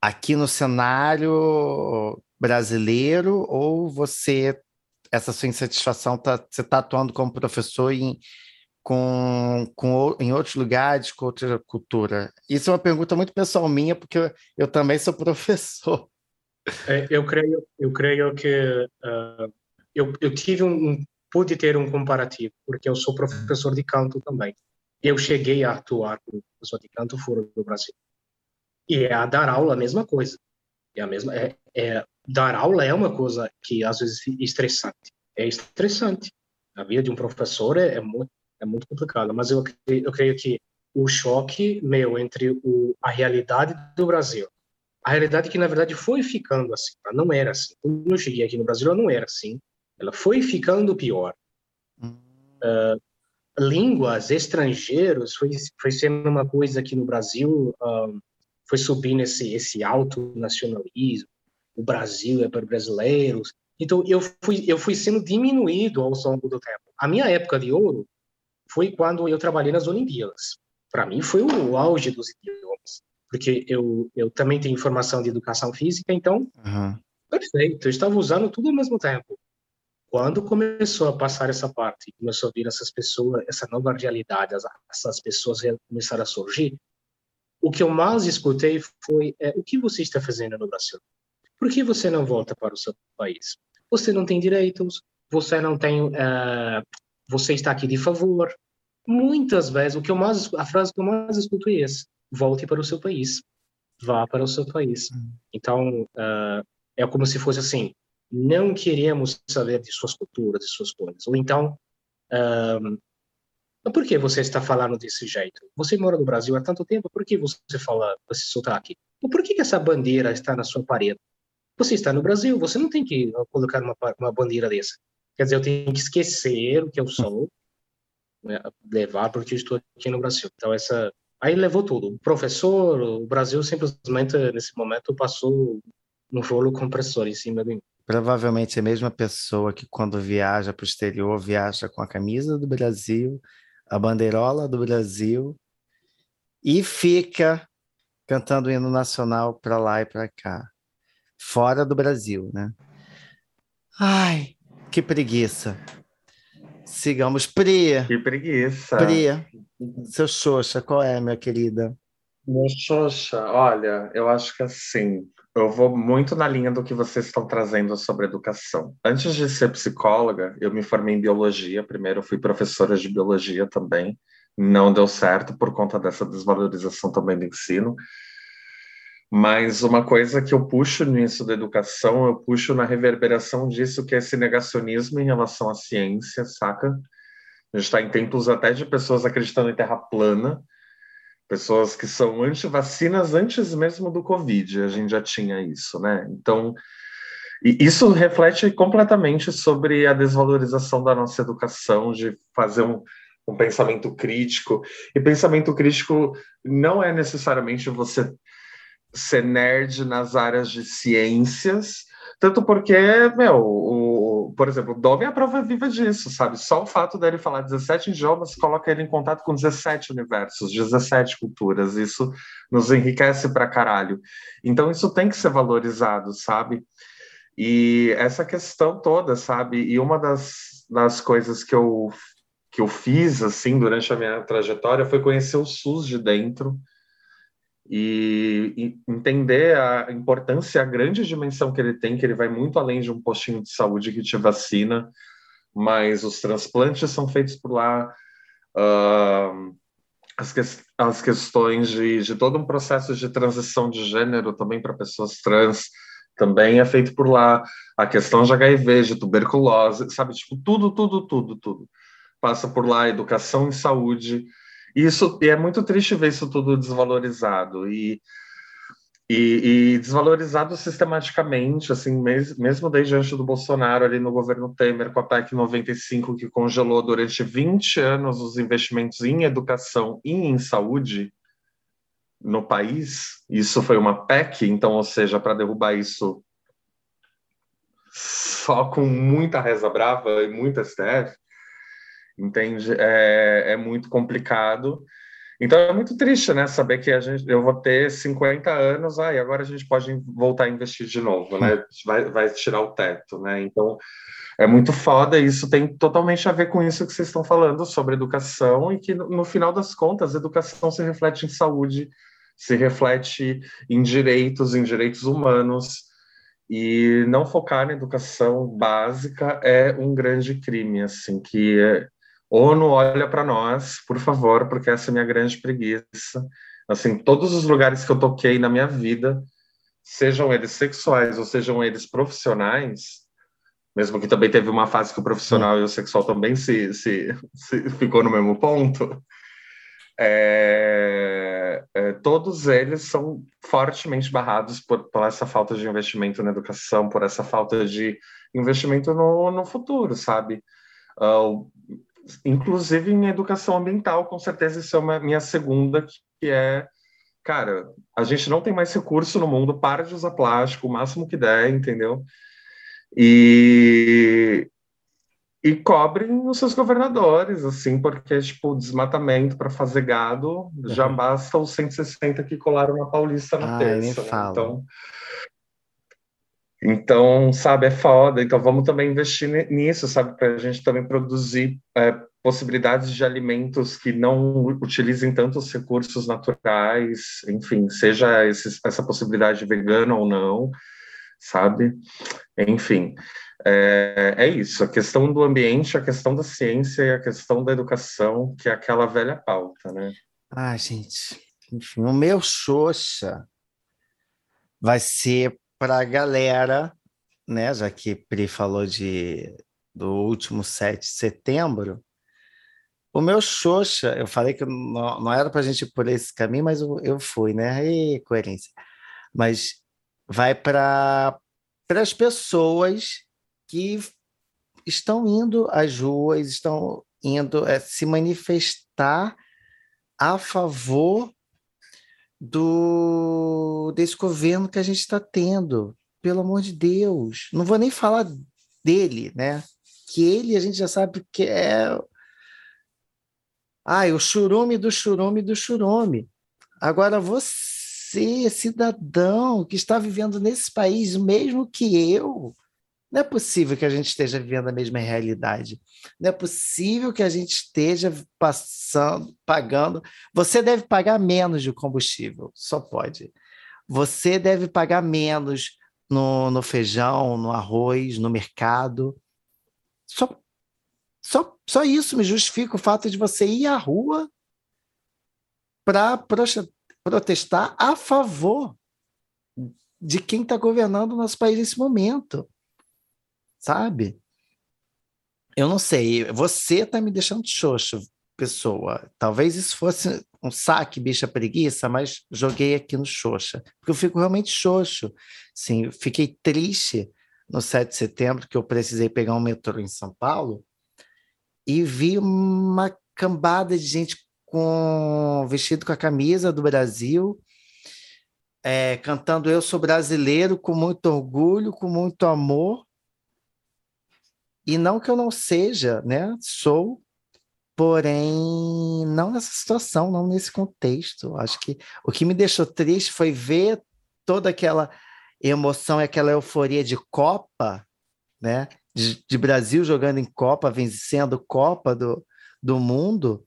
aqui no cenário brasileiro, ou você essa sua insatisfação tá, você está atuando como professor em, com, com, em outros lugares, com outra cultura? Isso é uma pergunta muito pessoal minha, porque eu, eu também sou [LAUGHS] professor. É, Eu creio, eu creio que ah, eu, eu tive um- pude ter um comparativo, porque eu sou professor de canto também. Eu cheguei a atuar como professor de canto fora do Brasil. E é a dar aula a mesma coisa. É a mesma, é, é- dar aula é uma coisa que às vezes é estressante. É estressante. A vida de um professor é, é muito, é muito complicada, mas eu, eu creio que o choque meu entre o, a realidade do Brasil a realidade que na verdade foi ficando assim, não era assim. Quando eu cheguei aqui no Brasil, não era assim. Ela foi ficando pior. Uh, línguas estrangeiras foi, foi sendo uma coisa que no Brasil uh, foi subindo esse, esse alto nacionalismo. O Brasil é para brasileiros. Então, eu fui, eu fui sendo diminuído ao longo do tempo. A minha época de ouro foi quando eu trabalhei nas Olimpíadas. Para mim, foi o auge dos idiomas. Porque eu, eu também tenho formação de educação física, então, uhum. perfeito. Eu estava usando tudo ao mesmo tempo. Quando começou a passar essa parte, começou a vir essas pessoas, essa nova realidade, essas pessoas começaram a surgir, o que eu mais escutei foi: é, o que você está fazendo no Brasil? Por que você não volta para o seu país? Você não tem direitos, você não tem, uh, você está aqui de favor. Muitas vezes, o que eu mais, a frase que eu mais escuto é essa: volte para o seu país, vá para o seu país. Hum. Então, uh, é como se fosse assim: não queremos saber de suas culturas, de suas coisas. Ou então, uh, por que você está falando desse jeito? Você mora no Brasil há tanto tempo, por que você fala esse sotaque? Ou por que essa bandeira está na sua parede? Você está no Brasil, você não tem que colocar uma, uma bandeira dessa. Quer dizer, eu tenho que esquecer o que eu sou, né, levar porque eu estou aqui no Brasil. Então, essa. Aí levou tudo. O professor, o Brasil simplesmente, nesse momento, passou um rolo compressor em cima de mim. Provavelmente é a mesma pessoa que, quando viaja para o exterior, viaja com a camisa do Brasil, a bandeirola do Brasil e fica cantando o hino nacional para lá e para cá, fora do Brasil, né? Ai, que preguiça. Sigamos. Pri. Que preguiça. Pri, seu Xoxa, qual é, minha querida? Meu Xoxa, olha, eu acho que assim, eu vou muito na linha do que vocês estão trazendo sobre educação. Antes de ser psicóloga, eu me formei em biologia. Primeiro, fui professora de biologia também. Não deu certo por conta dessa desvalorização também do ensino. Mas uma coisa que eu puxo nisso da educação, eu puxo na reverberação disso, que é esse negacionismo em relação à ciência, saca? A gente está em tempos até de pessoas acreditando em terra plana, pessoas que são anti-vacinas antes mesmo do Covid, a gente já tinha isso, né? Então, isso reflete completamente sobre a desvalorização da nossa educação, de fazer um, um pensamento crítico. E pensamento crítico não é necessariamente você ser nerd nas áreas de ciências, tanto porque, meu, o, por exemplo, o Dom é a prova viva disso, sabe? Só o fato dele falar 17 idiomas coloca ele em contato com 17 universos, 17 culturas. Isso nos enriquece pra caralho. Então, isso tem que ser valorizado, sabe? E essa questão toda, sabe? E uma das, das coisas que eu, que eu fiz, assim, durante a minha trajetória foi conhecer o SUS de dentro e, e, entender a importância, a grande dimensão que ele tem, que ele vai muito além de um postinho de saúde que te vacina, mas os transplantes são feitos por lá, uh, as, que, as, questões de, de todo um processo de transição de gênero também para pessoas trans também é feito por lá, a questão de HIV, de tuberculose, sabe, tipo, tudo, tudo, tudo, tudo passa por lá, educação em saúde, isso e é muito triste ver isso tudo desvalorizado e, e, e desvalorizado sistematicamente, assim, mesmo, mesmo desde antes do Bolsonaro, ali no governo Temer, com a PEC 95, que congelou durante 20 anos os investimentos em educação e em saúde no país. Isso foi uma PEC, então, ou seja, para derrubar isso só com muita reza brava e muita STF, entende? É, é muito complicado. Então é muito triste, né? Saber que a gente, eu vou ter 50 anos, ah, e agora a gente pode voltar a investir de novo, né? Vai, vai tirar o teto, né? Então é muito foda. Isso tem totalmente a ver com isso que vocês estão falando sobre educação e que no, no final das contas, educação se reflete em saúde, se reflete em direitos, em direitos humanos. E não focar na educação básica é um grande crime, assim, que é, ONU, olha para nós, por favor, porque essa é a minha grande preguiça. Assim, todos os lugares que eu toquei na minha vida, sejam eles sexuais ou sejam eles profissionais, mesmo que também teve uma fase que o profissional e o sexual também se, se, se ficou no mesmo ponto, é, é, todos eles são fortemente barrados por, por, essa falta de investimento na educação, por essa falta de investimento no, no futuro, sabe? Uh, inclusive em educação ambiental, com certeza isso é uma minha segunda, que é, cara, a gente não tem mais recurso no mundo, para de usar plástico o máximo que der, entendeu? E, e cobrem os seus governadores, assim, porque, tipo, desmatamento para fazer gado já uhum. basta os 160 que colaram na Paulista na Ai, terça. Né? Então, então, sabe, é foda. Então, vamos também investir nisso, sabe, para a gente também produzir é, possibilidades de alimentos que não utilizem tantos recursos naturais, enfim, seja esse, essa possibilidade vegana ou não, sabe? Enfim, é, é, isso. A questão do ambiente, a questão da ciência e a questão da educação, que é aquela velha pauta, né? Ah, gente. Enfim, o meu Xoxa vai ser para a galera, né? Já que Pri falou de, do último 7 de setembro. O meu Xoxa, eu falei que não, não era para a gente ir por esse caminho, mas eu, eu fui, né? E coerência. Mas vai para as pessoas que estão indo às ruas, estão indo é, se manifestar a favor do desse governo que a gente está tendo. Pelo amor de Deus, não vou nem falar dele, né? Que ele a gente já sabe que é ah, o churume do churume do churume. Agora você, cidadão que está vivendo nesse país, mesmo que eu, não é possível que a gente esteja vivendo a mesma realidade. Não é possível que a gente esteja passando, pagando. Você deve pagar menos de combustível, só pode. Você deve pagar menos no, no feijão, no arroz, no mercado. Só, só, só isso me justifica o fato de você ir à rua para protestar a favor de quem está governando o nosso país nesse momento sabe? Eu não sei, você tá me deixando xoxo, pessoa. Talvez isso fosse um saque, bicha preguiça, mas joguei aqui no xoxa, porque eu fico realmente xoxo. Sim, fiquei triste no 7 de setembro, que eu precisei pegar um metrô em São Paulo, e vi uma cambada de gente com vestido com a camisa do Brasil, é, cantando Eu Sou Brasileiro com muito orgulho, com muito amor, e não que eu não seja, né? Sou, porém, não nessa situação, não nesse contexto. Acho que o que me deixou triste foi ver toda aquela emoção e aquela euforia de Copa, né? De, de Brasil jogando em Copa, vencendo Copa do, do mundo.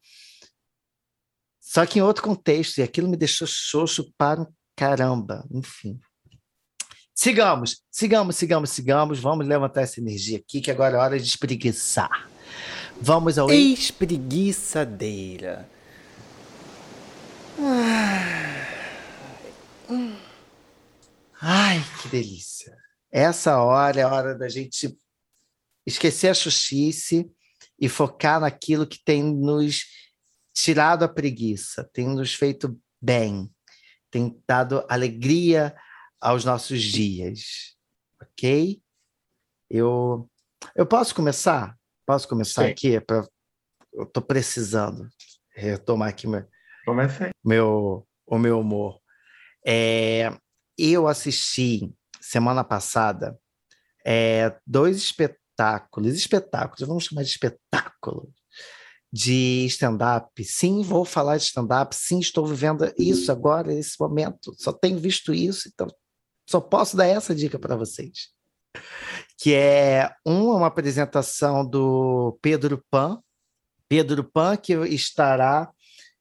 Só que em outro contexto, e aquilo me deixou xoxo para um caramba, enfim. Sigamos, sigamos, sigamos, sigamos. Vamos levantar essa energia aqui, que agora é hora de espreguiçar. Vamos ao espreguiçadeira. Ai, que delícia. Essa hora é a hora da gente esquecer a xuxice e focar naquilo que tem nos tirado a preguiça, tem nos feito bem, tem dado alegria aos nossos dias, ok? Eu, eu posso começar? Posso começar Sim. aqui? Pra, eu estou precisando retomar aqui meu, meu, o meu humor. É, eu assisti semana passada é, dois espetáculos, espetáculos, vamos chamar de espetáculo, de stand-up. Sim, vou falar de stand-up. Sim, estou vivendo isso agora, nesse momento. Só tenho visto isso, então só posso dar essa dica para vocês. Que é um, uma apresentação do Pedro Pan. Pedro Pan, que estará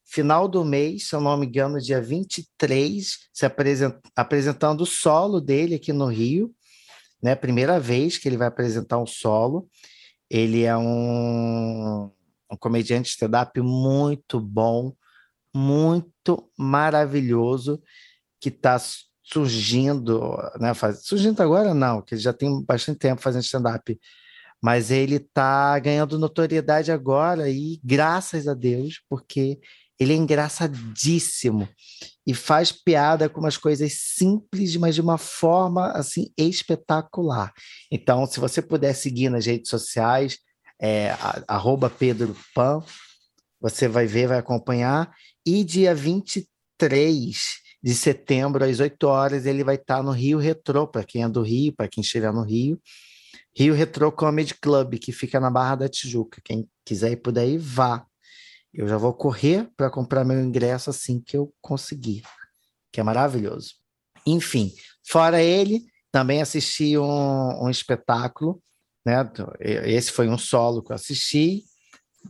final do mês, se eu não me engano, dia 23, se apresent, apresentando o solo dele aqui no Rio. Né? Primeira vez que ele vai apresentar um solo. Ele é um, um comediante stand-up muito bom, muito maravilhoso, que está surgindo, né? Faz, surgindo agora não, que ele já tem bastante tempo fazendo stand-up, mas ele está ganhando notoriedade agora e graças a Deus, porque ele é engraçadíssimo e faz piada com umas coisas simples, mas de uma forma assim espetacular. Então, se você puder seguir nas redes sociais, é arroba Pedro Pan. Você vai ver, vai acompanhar. E dia 23 de setembro, às 8 horas, ele vai estar no Rio Retrô, para quem é do Rio, para quem estiver no Rio. Rio Retro Comedy Club, que fica na Barra da Tijuca. Quem quiser ir por aí, vá. Eu já vou correr para comprar meu ingresso assim que eu conseguir, que é maravilhoso. Enfim, fora ele, também assisti um, um espetáculo, né? Esse foi um solo que eu assisti,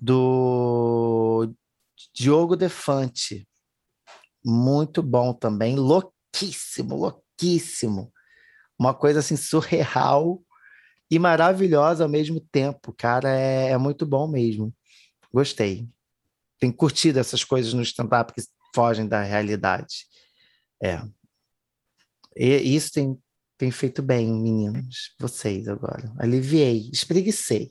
do Diogo Defante. Muito bom também, louquíssimo, louquíssimo. Uma coisa assim surreal e maravilhosa ao mesmo tempo, cara, é, é muito bom mesmo. Gostei. Tenho curtido essas coisas no stand-up que fogem da realidade. É. E isso tem, tem feito bem, meninos. Vocês agora. Aliviei, espreguicei.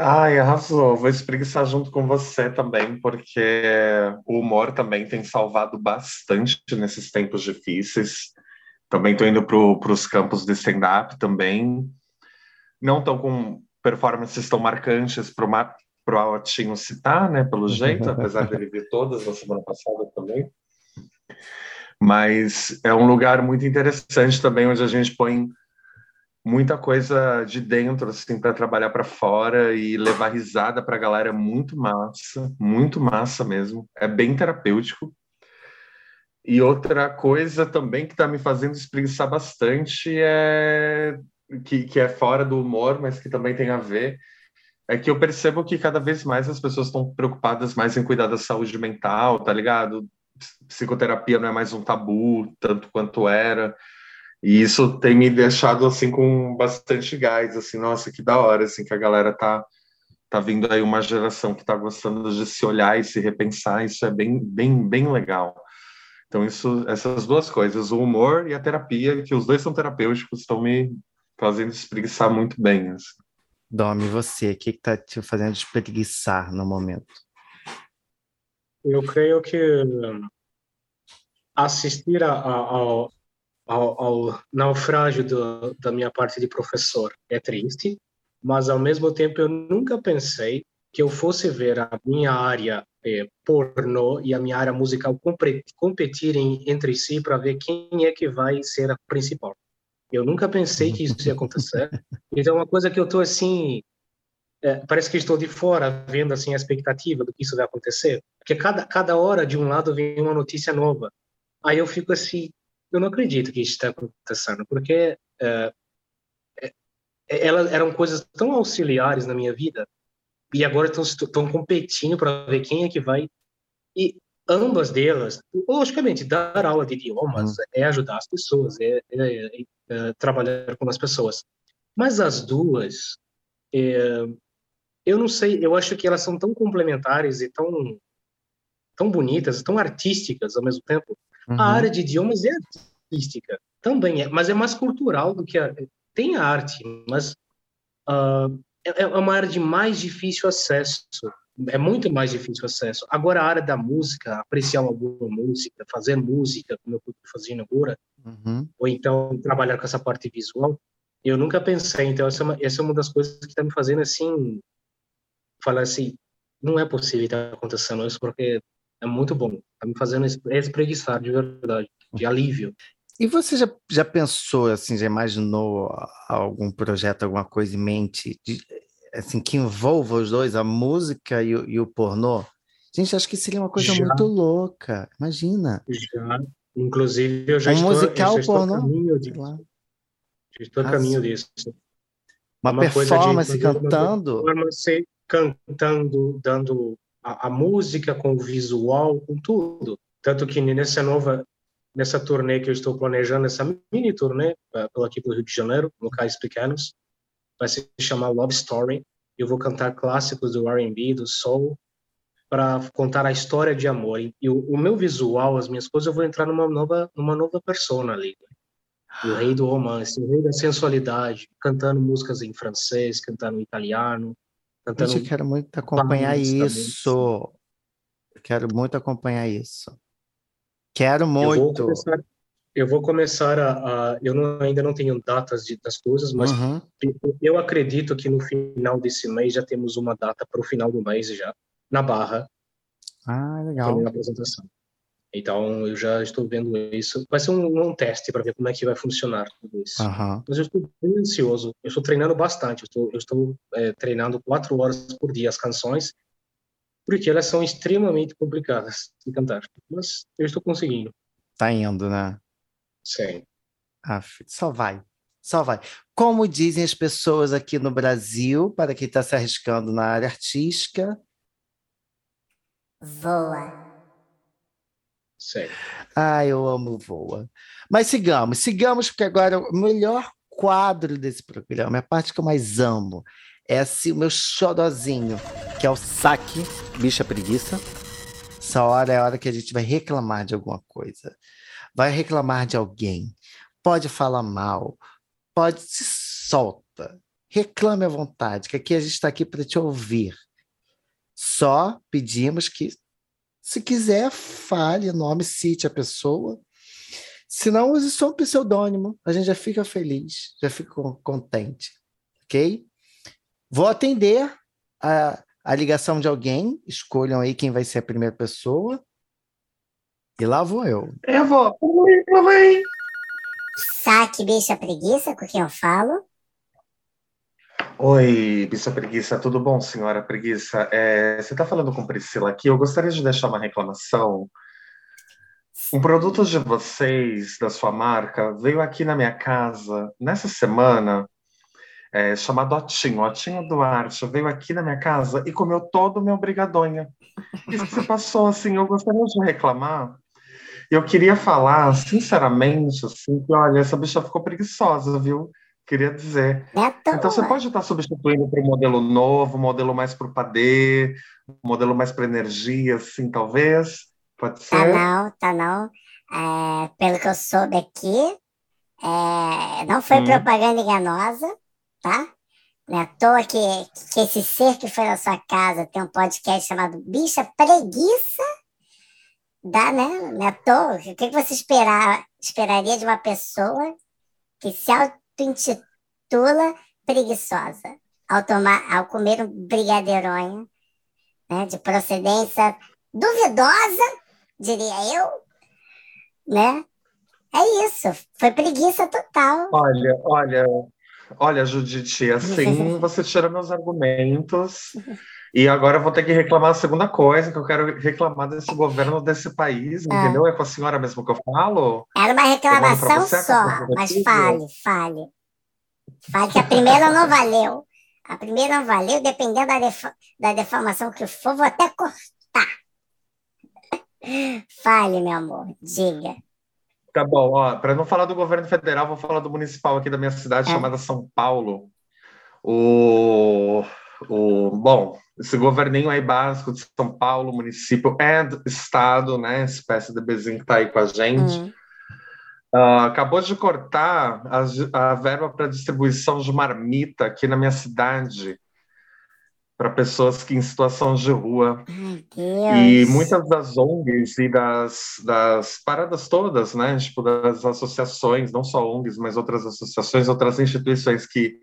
Ai, arrasou. Vou espreguiçar junto com você também, porque o humor também tem salvado bastante nesses tempos difíceis. Também estou indo para os campos de stand-up também não estão com performances tão marcantes para o Altinho citar, né, pelo [LAUGHS] jeito, apesar dele ver todas na semana passada também. Mas é um lugar muito interessante também, onde a gente põe muita coisa de dentro, assim, para trabalhar para fora e levar risada para a galera. Muito massa, muito massa mesmo. É bem terapêutico. E outra coisa também que está me fazendo espreguiçar bastante é que, que é fora do humor, mas que também tem a ver, é que eu percebo que cada vez mais as pessoas estão preocupadas mais em cuidar da saúde mental, tá ligado? Psicoterapia não é mais um tabu, tanto quanto era. E isso tem me deixado assim com bastante gás, assim, nossa, que da hora assim que a galera tá tá vindo aí uma geração que tá gostando de se olhar e se repensar, isso é bem bem bem legal. Então isso essas duas coisas, o humor e a terapia, que os dois são terapêuticos, estão me fazendo espreguiçar muito bem. Assim. Domi, você, o que está te fazendo espreguiçar no momento? Eu creio que assistir a, a, ao, ao, ao, naufrágio do, da minha parte de professor é triste, mas ao mesmo tempo eu nunca pensei que eu fosse ver a minha área é, pornô e a minha área musical competirem entre si para ver quem é que vai ser a principal. Eu nunca pensei que isso ia acontecer. Então, é uma coisa que eu estou assim, é, parece que estou de fora vendo assim a expectativa do que isso vai acontecer, porque cada cada hora de um lado vem uma notícia nova. Aí eu fico assim, eu não acredito que isso está acontecendo, porque é, é, elas eram coisas tão auxiliares na minha vida e agora estão competindo para ver quem é que vai. E ambas delas, logicamente, dar aula de idiomas uhum. é ajudar as pessoas, é, é, é, é, trabalhar com as pessoas. Mas as duas, é, eu não sei, eu acho que elas são tão complementares e tão, tão bonitas, tão artísticas ao mesmo tempo. Uhum. A área de idiomas é artística, também é, mas é mais cultural do que a, tem a arte, mas uh, é, é uma área de mais difícil acesso é muito mais difícil acesso. Agora, a área da música, apreciar uma boa música, fazer música, como eu estou fazendo agora, uhum. ou então trabalhar com essa parte visual, eu nunca pensei. Então, essa é uma, essa é uma das coisas que está me fazendo assim, falar assim, não é possível estar acontecendo isso, porque é muito bom. Está me fazendo espreguiçar de verdade, de alívio. E você já, já pensou, assim, já imaginou algum projeto, alguma coisa em mente de, assim, que envolva os dois, a música e o, e o pornô, gente, acho que seria uma coisa já, muito louca. Imagina. Já, inclusive, eu já um estou, musical já pornô. estou a caminho disso. Já estou a caminho disso. Uma, uma performance de, cantando. Uma performance cantando, dando a, a, música com o visual, com tudo. Tanto que nessa nova, nessa turnê que eu estou planejando, essa mini turnê, pelo aqui pelo Rio de Janeiro, locais pequenos, vai se chamar Love Story. Eu vou cantar clássicos do R&B, do soul, para contar a história de amor. E o, o, meu visual, as minhas coisas, eu vou entrar numa nova, numa nova persona ali. O rei do romance, o rei da sensualidade, cantando músicas em francês, cantando em italiano, cantando. eu quero muito acompanhar isso. Eu quero muito acompanhar isso. Quero muito. Eu vou, começar, eu vou começar a, a eu não, ainda não tenho datas de, das coisas, mas uhum. eu acredito que no final desse mês já temos uma data para o final do mês já na Barra. Ah, legal. Na apresentação. Então eu já estou vendo isso. Vai ser um, um teste para ver como é que vai funcionar tudo isso. Uhum. Mas eu estou bem ansioso. Eu estou treinando bastante. Eu estou, eu estou é, treinando quatro horas por dia as canções, porque elas são extremamente complicadas de cantar. Mas eu estou conseguindo. Tá indo, né? Sim. Ah, só vai. Só vai. Como dizem as pessoas aqui no Brasil, para quem está se arriscando na área artística. Voa. Sim. Ah, eu amo Voa. Mas sigamos, sigamos, porque agora o melhor quadro desse programa, é a parte que eu mais amo, é assim, o meu xodozinho, que é o saque, bicha preguiça. Essa hora é a hora que a gente vai reclamar de alguma coisa vai reclamar de alguém, pode falar mal, pode se solta, reclame à vontade, que aqui a gente está aqui para te ouvir. Só pedimos que, se quiser, fale nome, cite a pessoa. Se não, use só um pseudônimo. A gente já fica feliz, já fica contente. Ok? Vou atender a, a ligação de alguém. Escolham aí quem vai ser a primeira pessoa. E lá vou eu. Eu vou. Mamãe. Saque, bicha preguiça, com quem eu falo. Oi, bicha preguiça, tudo bom, senhora preguiça? É, você está falando com Priscila aqui. Eu gostaria de deixar uma reclamação. Um produto de vocês, da sua marca, veio aqui na minha casa nessa semana, é, chamado Otinho, Otinho Duarte, veio aqui na minha casa e comeu todo o meu brigadonha. Isso se passou assim, eu gostaria de reclamar eu queria falar, sinceramente, assim, que olha, essa bicha ficou preguiçosa, viu? Queria dizer. É então você pode estar substituindo para um modelo novo, um modelo mais para o padê, um modelo mais para energia, assim, talvez? Pode tá ser? Tá não, tá não. É, pelo que eu soube aqui, é, não foi hum. propaganda enganosa, tá? Não é à toa que, que esse ser que foi na sua casa tem um podcast chamado Bicha Preguiça dá, né? Não é à toa. O que você esperar, esperaria de uma pessoa que se auto-intitula preguiçosa ao, tomar, ao comer um brigadeironho né, de procedência duvidosa, diria eu, né? É isso, foi preguiça total. Olha, olha, olha, Judite, assim [LAUGHS] você tira meus argumentos e agora eu vou ter que reclamar a segunda coisa, que eu quero reclamar desse governo desse país, ah. entendeu? É com a senhora mesmo que eu falo. Era uma reclamação você, só, mas fale, fale. Fale que a primeira não valeu. A primeira não valeu, dependendo da, def da deformação que for, vou até cortar. Fale, meu amor, diga. Tá bom, ó, para não falar do governo federal, vou falar do municipal aqui da minha cidade, é. chamada São Paulo. O o, bom, esse governinho aí básico de São Paulo, município e estado, né, espécie de bezinho que está aí com a gente, uhum. uh, acabou de cortar a, a verba para distribuição de marmita aqui na minha cidade para pessoas que em situação de rua. e muitas das ONGs e das, das paradas todas, né, tipo das associações, não só ONGs, mas outras associações, outras instituições que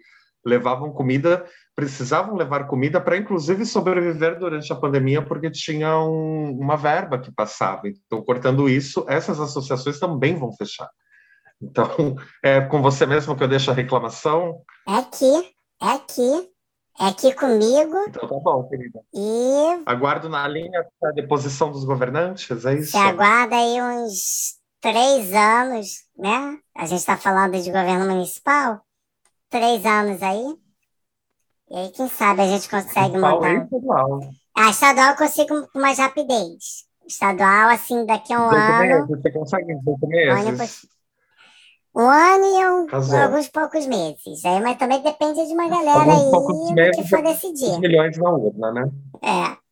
levavam comida precisavam levar comida para, inclusive, sobreviver durante a pandemia, porque tinha um, uma verba que passava. Então, cortando isso, essas associações também vão fechar. Então, [LAUGHS] é com você mesmo que eu deixo a reclamação? É aqui, é aqui. É aqui comigo. Então tá bom, querida. E. Aguardo na linha a deposição dos governantes, é isso? Você aguarda aí uns três anos, né? A gente está falando de governo municipal. Três anos aí e aí, quem sabe a gente consegue montar. Estadual. Ah, estadual eu consigo com mais rapidez. Estadual, assim, daqui a um ano. Meses, você consegue em oito meses? Um ano e um, alguns poucos meses. Aí, mas também depende de uma galera alguns aí que for decidir. milhões na urna, né? É.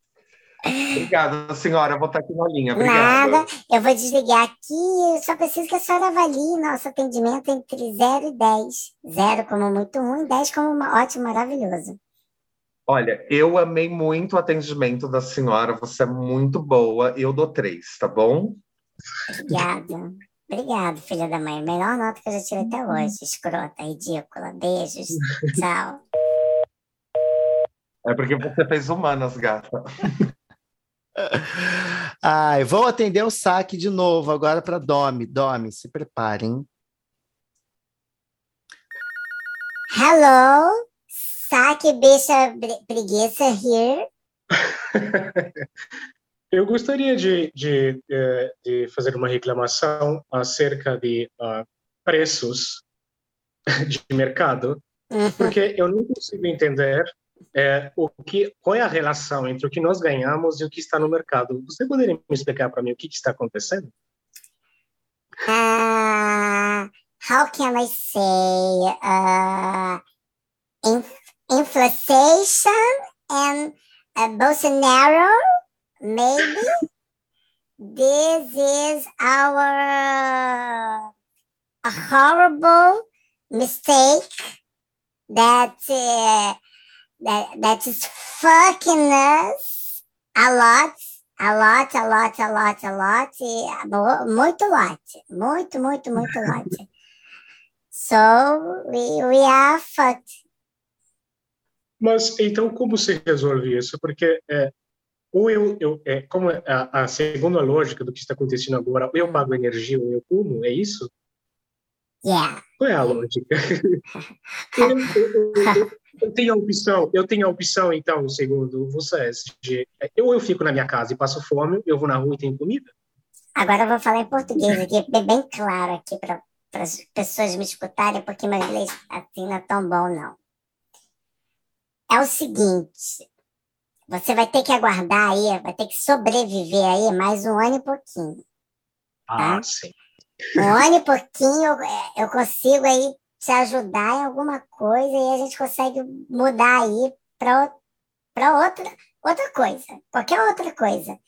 Obrigada, senhora. Vou estar aqui na linha. Obrigada. Nada. Eu vou desligar aqui. Eu só preciso que a senhora avalie nosso atendimento entre 0 e 10. 0 como muito ruim, 10 como uma, ótimo, maravilhoso. Olha, eu amei muito o atendimento da senhora. Você é muito boa. Eu dou três, tá bom? Obrigada. Obrigado, filha da mãe. Melhor nota que eu já tirei até hoje. Escrota, ridícula. Beijos. [LAUGHS] Tchau. É porque você fez humanas, gata. [LAUGHS] Ai, vou atender o saque de novo agora para Domi. Domi, se preparem. Hello, saque bicha preguiça here. [LAUGHS] Eu gostaria de, de, eh, de, fazer uma reclamação acerca de uh, preços [LAUGHS] de mercado, uhum. porque eu não consigo entender é, o que, qual é a relação entre o que nós ganhamos e o que está no mercado. Você poderia me explicar para mim o que, que está acontecendo? Uh, how can I say? Uh, inf inflation and uh, Bolsonaro maybe this is our a horrible mistake that uh, that that is fucking us a lot, a lot, a lot, a lot, a lot, muito lot, muito, muito, muito lot. [LAUGHS] So we we are fucked. Mas então como se resolve isso? Porque é, ou eu, eu é, como a, a segunda lógica do que está acontecendo agora, ou eu pago energia ou eu como, é isso? Yeah. Qual é a lógica? [LAUGHS] [LAUGHS] eu, eu, eu, eu, tenho a opção, eu tenho a opção, então, segundo vocês, de ou eu fico na minha casa e passo fome, eu vou na rua e tenho comida. Agora eu vou falar em português aqui, bem claro aqui para as pessoas me escutarem, porque meu inglês assim não é tão bom, não. É o seguinte, você vai ter que aguardar aí, vai ter que sobreviver aí mais um ano e pouquinho. Tá? Ah, sim. Um ano e pouquinho eu, eu consigo aí te ajudar em alguma coisa e a gente consegue mudar aí para outra, outra coisa, qualquer outra coisa.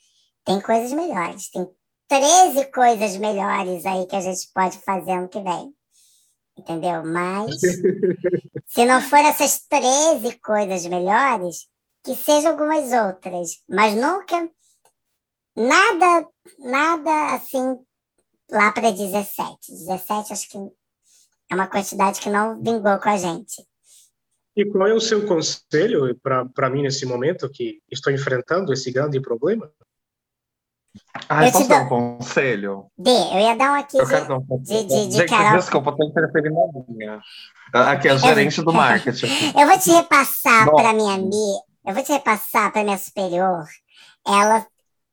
Tem coisas melhores, tem 13 coisas melhores aí que a gente pode fazer ano que vem. Entendeu? Mas [LAUGHS] se não for essas 13 coisas melhores, que sejam algumas outras, mas nunca nada, nada assim lá para 17. 17 acho que é uma quantidade que não vingou com a gente. E qual é o seu conselho para mim nesse momento que estou enfrentando esse grande problema? Ah, eu posso dar um conselho? Dê, eu ia dar um aqui de, dar um de, de, de, Carol. Desculpa, eu tenho que na minha. Aqui é a gerente do marketing. [LAUGHS] eu vou te repassar para minha amiga, eu vou te repassar para minha superior. Ela,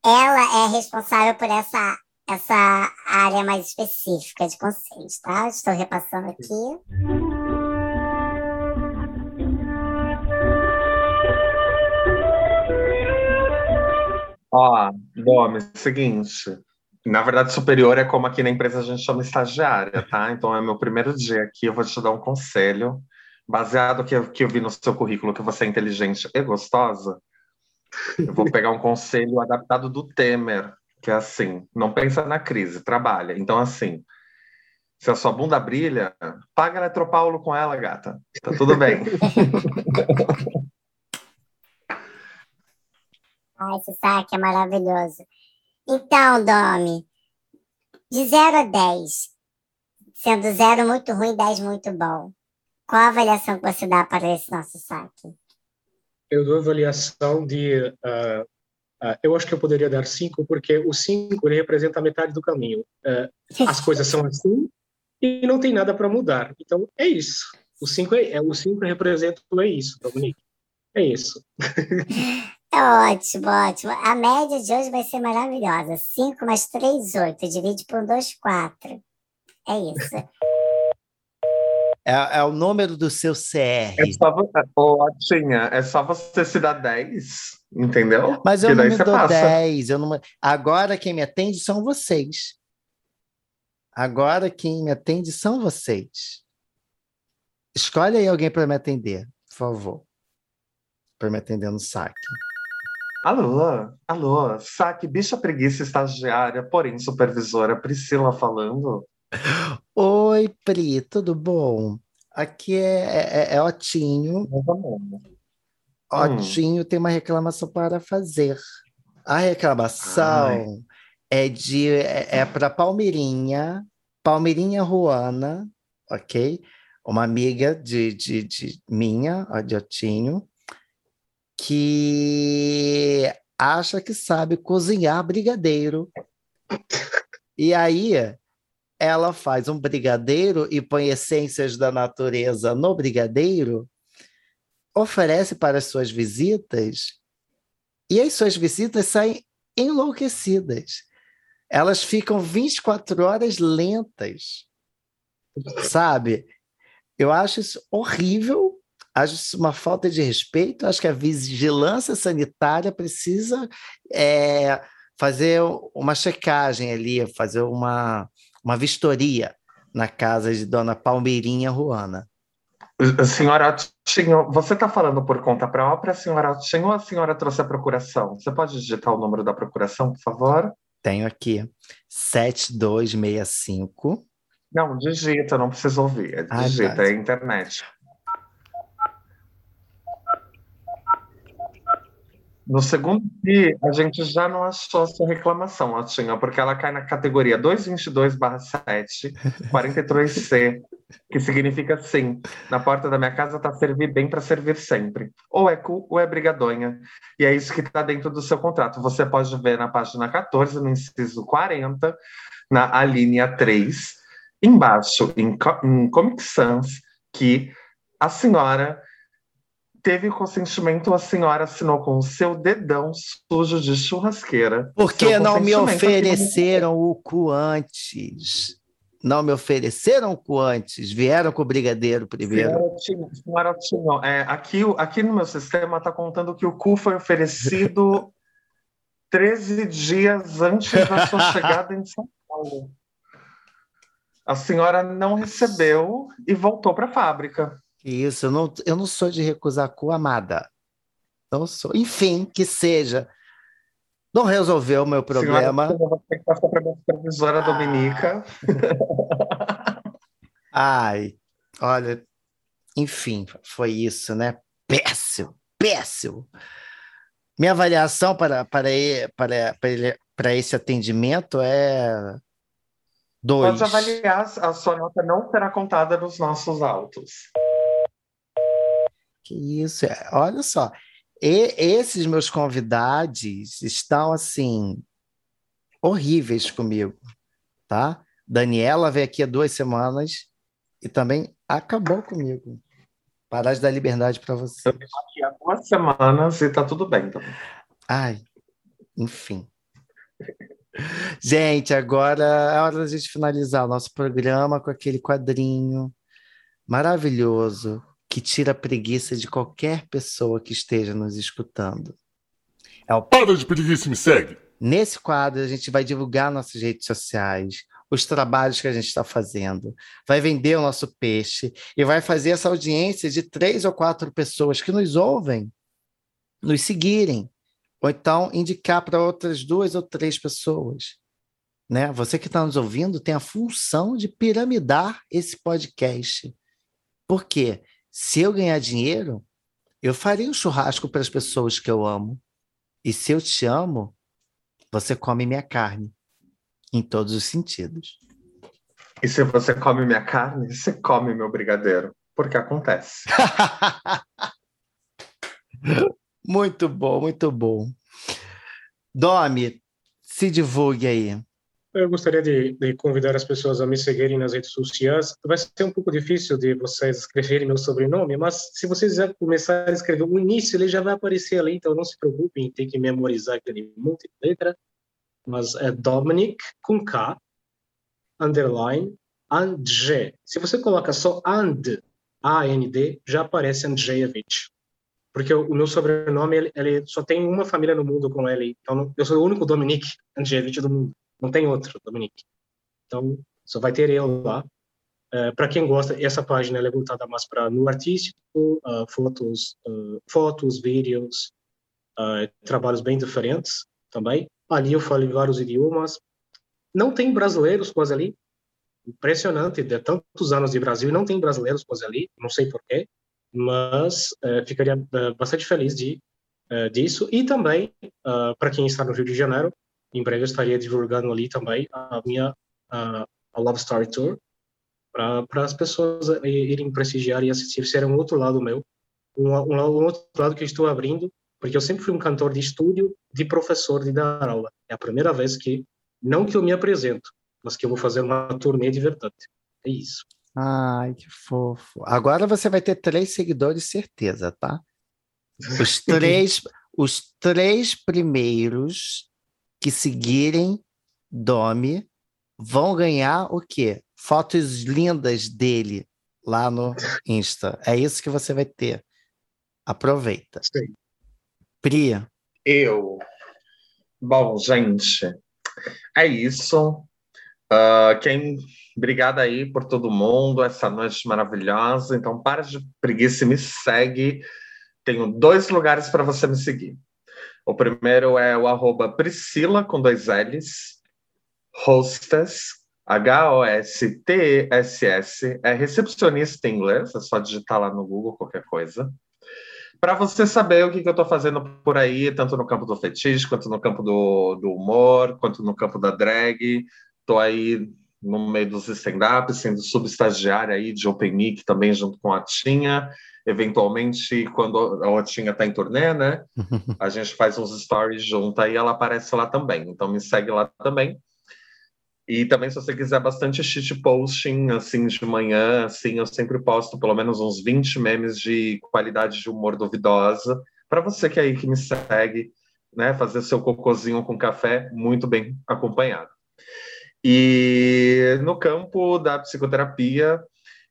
ela é responsável por essa essa área mais específica de conselhos, tá? Estou repassando aqui. Ó, nome, seguinte. Na verdade, superior é como aqui na empresa a gente chama estagiária, tá? Então é meu primeiro dia aqui, eu vou te dar um conselho. Baseado que que eu vi no seu currículo que você é inteligente e gostosa, eu vou pegar um conselho adaptado do Temer, que é assim, não pensa na crise, trabalha. Então, assim, se a sua bunda brilha, paga eletropaulo com ela, gata. Tá tudo bem. [LAUGHS] Ai, esse saque é maravilhoso. Então, Domi, de 0 a 10, sendo 0 muito ruim, 10 muito bom, qual a avaliação que você dá para esse nosso saque? Eu dou avaliação de uh, Uh, eu acho que eu poderia dar cinco, porque o cinco ele representa a metade do caminho. Uh, as coisas são assim e não tem nada para mudar. Então, é isso. O cinco, é, é, o cinco representa é isso, Dominique. É isso. É [LAUGHS] ótimo, ótimo. A média de hoje vai ser maravilhosa. 5 mais 3, 8. Divide por 2, 4. É isso. É, é, o número do seu CR. É só você, oh, é só você se dar 10, entendeu? Mas eu não me dou passa. 10. Eu não... Agora quem me atende são vocês. Agora quem me atende são vocês. Escolhe aí alguém para me atender, por favor. Para me atender no saque. Alô, alô, saque, bicha preguiça estagiária, porém supervisora, Priscila falando. Oi, Pri, tudo bom? Aqui é, é, é Otinho. Otinho hum. tem uma reclamação para fazer. A reclamação Ai. é de é, é para Palmeirinha, Palmeirinha Ruana, ok? Uma amiga de, de, de minha, de Otinho, que acha que sabe cozinhar brigadeiro. [LAUGHS] E aí ela faz um brigadeiro e põe essências da natureza no brigadeiro, oferece para as suas visitas, e as suas visitas saem enlouquecidas. Elas ficam 24 horas lentas, sabe? Eu acho isso horrível, acho isso uma falta de respeito, acho que a vigilância sanitária precisa é, fazer uma checagem ali, fazer uma, uma vistoria na casa de Dona Palmeirinha Ruana. Senhora Tinho, você está falando por conta própria, senhora Tinho, ou a senhora trouxe a procuração? Você pode digitar o número da procuração, por favor? Tenho aqui, 7265. Não, digita, não precisa ouvir. Digita, ah, é internet. No segundo dia, a gente já não achou essa reclamação, Otinha, porque ela cai na categoria 222-7, 43C, [LAUGHS] que significa sim. Na porta da minha casa está servir bem para servir sempre. Ou é cu ou é brigadonha. E é isso que está dentro do seu contrato. Você pode ver na página 14, no inciso 40, na a linha 3, embaixo, em, em Comic Sans, que a senhora teve consentimento, a senhora assinou com o seu dedão sujo de churrasqueira. Por que não me ofereceram o cu antes? Não me ofereceram o cu antes, vieram com o brigadeiro primeiro. Senhora, senhora é, aqui, aqui no meu sistema está contando que o cu foi oferecido [LAUGHS] 13 dias antes da sua chegada em São Paulo. A senhora não recebeu e voltou para a fábrica. Isso, eu não, eu não sou de recusar cu, amada. Não sou. Enfim, que seja. Não resolveu o meu problema. Senhora, eu vou ter que passar para a minha supervisora ah. Dominica. [LAUGHS] Ai, olha, enfim, foi isso, né? Péssimo, péssimo. Minha avaliação para, para, para, para, para esse atendimento é dois. Pode avaliar, a sua nota não será contada nos nossos autos. Que isso, é, olha só. E, esses meus convidados estão assim horríveis comigo, tá? Daniela veio aqui há duas semanas e também acabou comigo. Parar de dar liberdade para você. Eu estou aqui há duas semanas e tá tudo bem também. Ai, enfim. Gente, agora é hora da gente finalizar o nosso programa com aquele quadrinho maravilhoso que tira a preguiça de qualquer pessoa que esteja nos escutando. É o Para de Preguiça me segue! Nesse quadro, a gente vai divulgar nossas redes sociais, os trabalhos que a gente está fazendo, vai vender o nosso peixe e vai fazer essa audiência de três ou quatro pessoas que nos ouvem nos seguirem, ou então indicar para outras duas ou três pessoas. Né? Você que está nos ouvindo tem a função de piramidar esse podcast. Por quê? Se eu ganhar dinheiro, eu faria um churrasco para as pessoas que eu amo. E se eu te amo, você come minha carne. Em todos os sentidos. E se você come minha carne, você come meu brigadeiro. Porque acontece. [LAUGHS] muito bom, muito bom. Domi, se divulgue aí. Eu gostaria de, de, convidar as pessoas a me seguirem nas redes sociais. Vai ser um pouco difícil de vocês escreverem meu sobrenome, mas se vocês já começarem a escrever o início, ele já vai aparecer ali, então não se preocupem em ter que memorizar aquele monte de letra. Mas é Dominic com K, underline, Andrzej. Se você coloca só And, A-N-D, já aparece Andrzejewicz. Porque o, meu sobrenome, ele, ele, só tem uma família no mundo com ele. Então, eu sou o único Dominic Andrzejewicz do mundo. Não tem outro, Dominique. Então, só vai ter eu lá. Uh, para quem gosta, essa página é voltada mais para no artístico, uh, fotos, uh, fotos, vídeos, trabalhos bem diferentes também. Ali eu falo em vários idiomas. Não tem brasileiros quase ali. Impressionante, de tantos anos de Brasil, não tem brasileiros quase ali. Não sei porquê, mas ficaria bastante feliz de disso. E também, para quem está no Rio de Janeiro, em breve eu estaria divulgando ali também a minha a, a Love Story Tour, para as pessoas irem prestigiar e assistir. Era um outro lado meu, um, um, um, outro lado que eu estou abrindo, porque eu sempre fui um cantor de estúdio, de professor, de dar aula. É a primeira vez que, não que eu me apresento, mas que eu vou fazer uma turnê de verdade. É isso. Ai, que fofo. Agora você vai ter três seguidores, certeza, tá? Os [LAUGHS] três, os três primeiros que seguirem Domi vão ganhar o quê? Fotos lindas dele lá no Insta. É isso que você vai ter. Aproveita. Sim. Priya. Eu. Bom, gente, é isso. Uh, quem Obrigada aí por todo mundo, essa noite maravilhosa. Então, para de preguiça e me segue. Tenho dois lugares para você me seguir. O primeiro é o arroba Priscila, com dois L's, hostess, H-O-S-T-E-S-S, é recepcionista em inglês, é só digitar lá no Google qualquer coisa. Para você saber o que, que eu estou fazendo por aí, tanto no campo do fetiche, quanto no campo do, do humor, quanto no campo da drag. Estou aí no meio dos stand-ups, sendo subestagiária aí de Open Mic também junto com a Tinha. Eventualmente, quando a Otinha está em turnê, né? [LAUGHS] A gente faz uns stories junto aí, ela aparece lá também. Então me segue lá também. E também, se você quiser bastante shit posting, assim, de manhã, assim, eu sempre posto pelo menos uns 20 memes de qualidade de humor duvidosa. Para você que é aí que me segue, né, fazer seu cocôzinho com café muito bem acompanhado. E no campo da psicoterapia,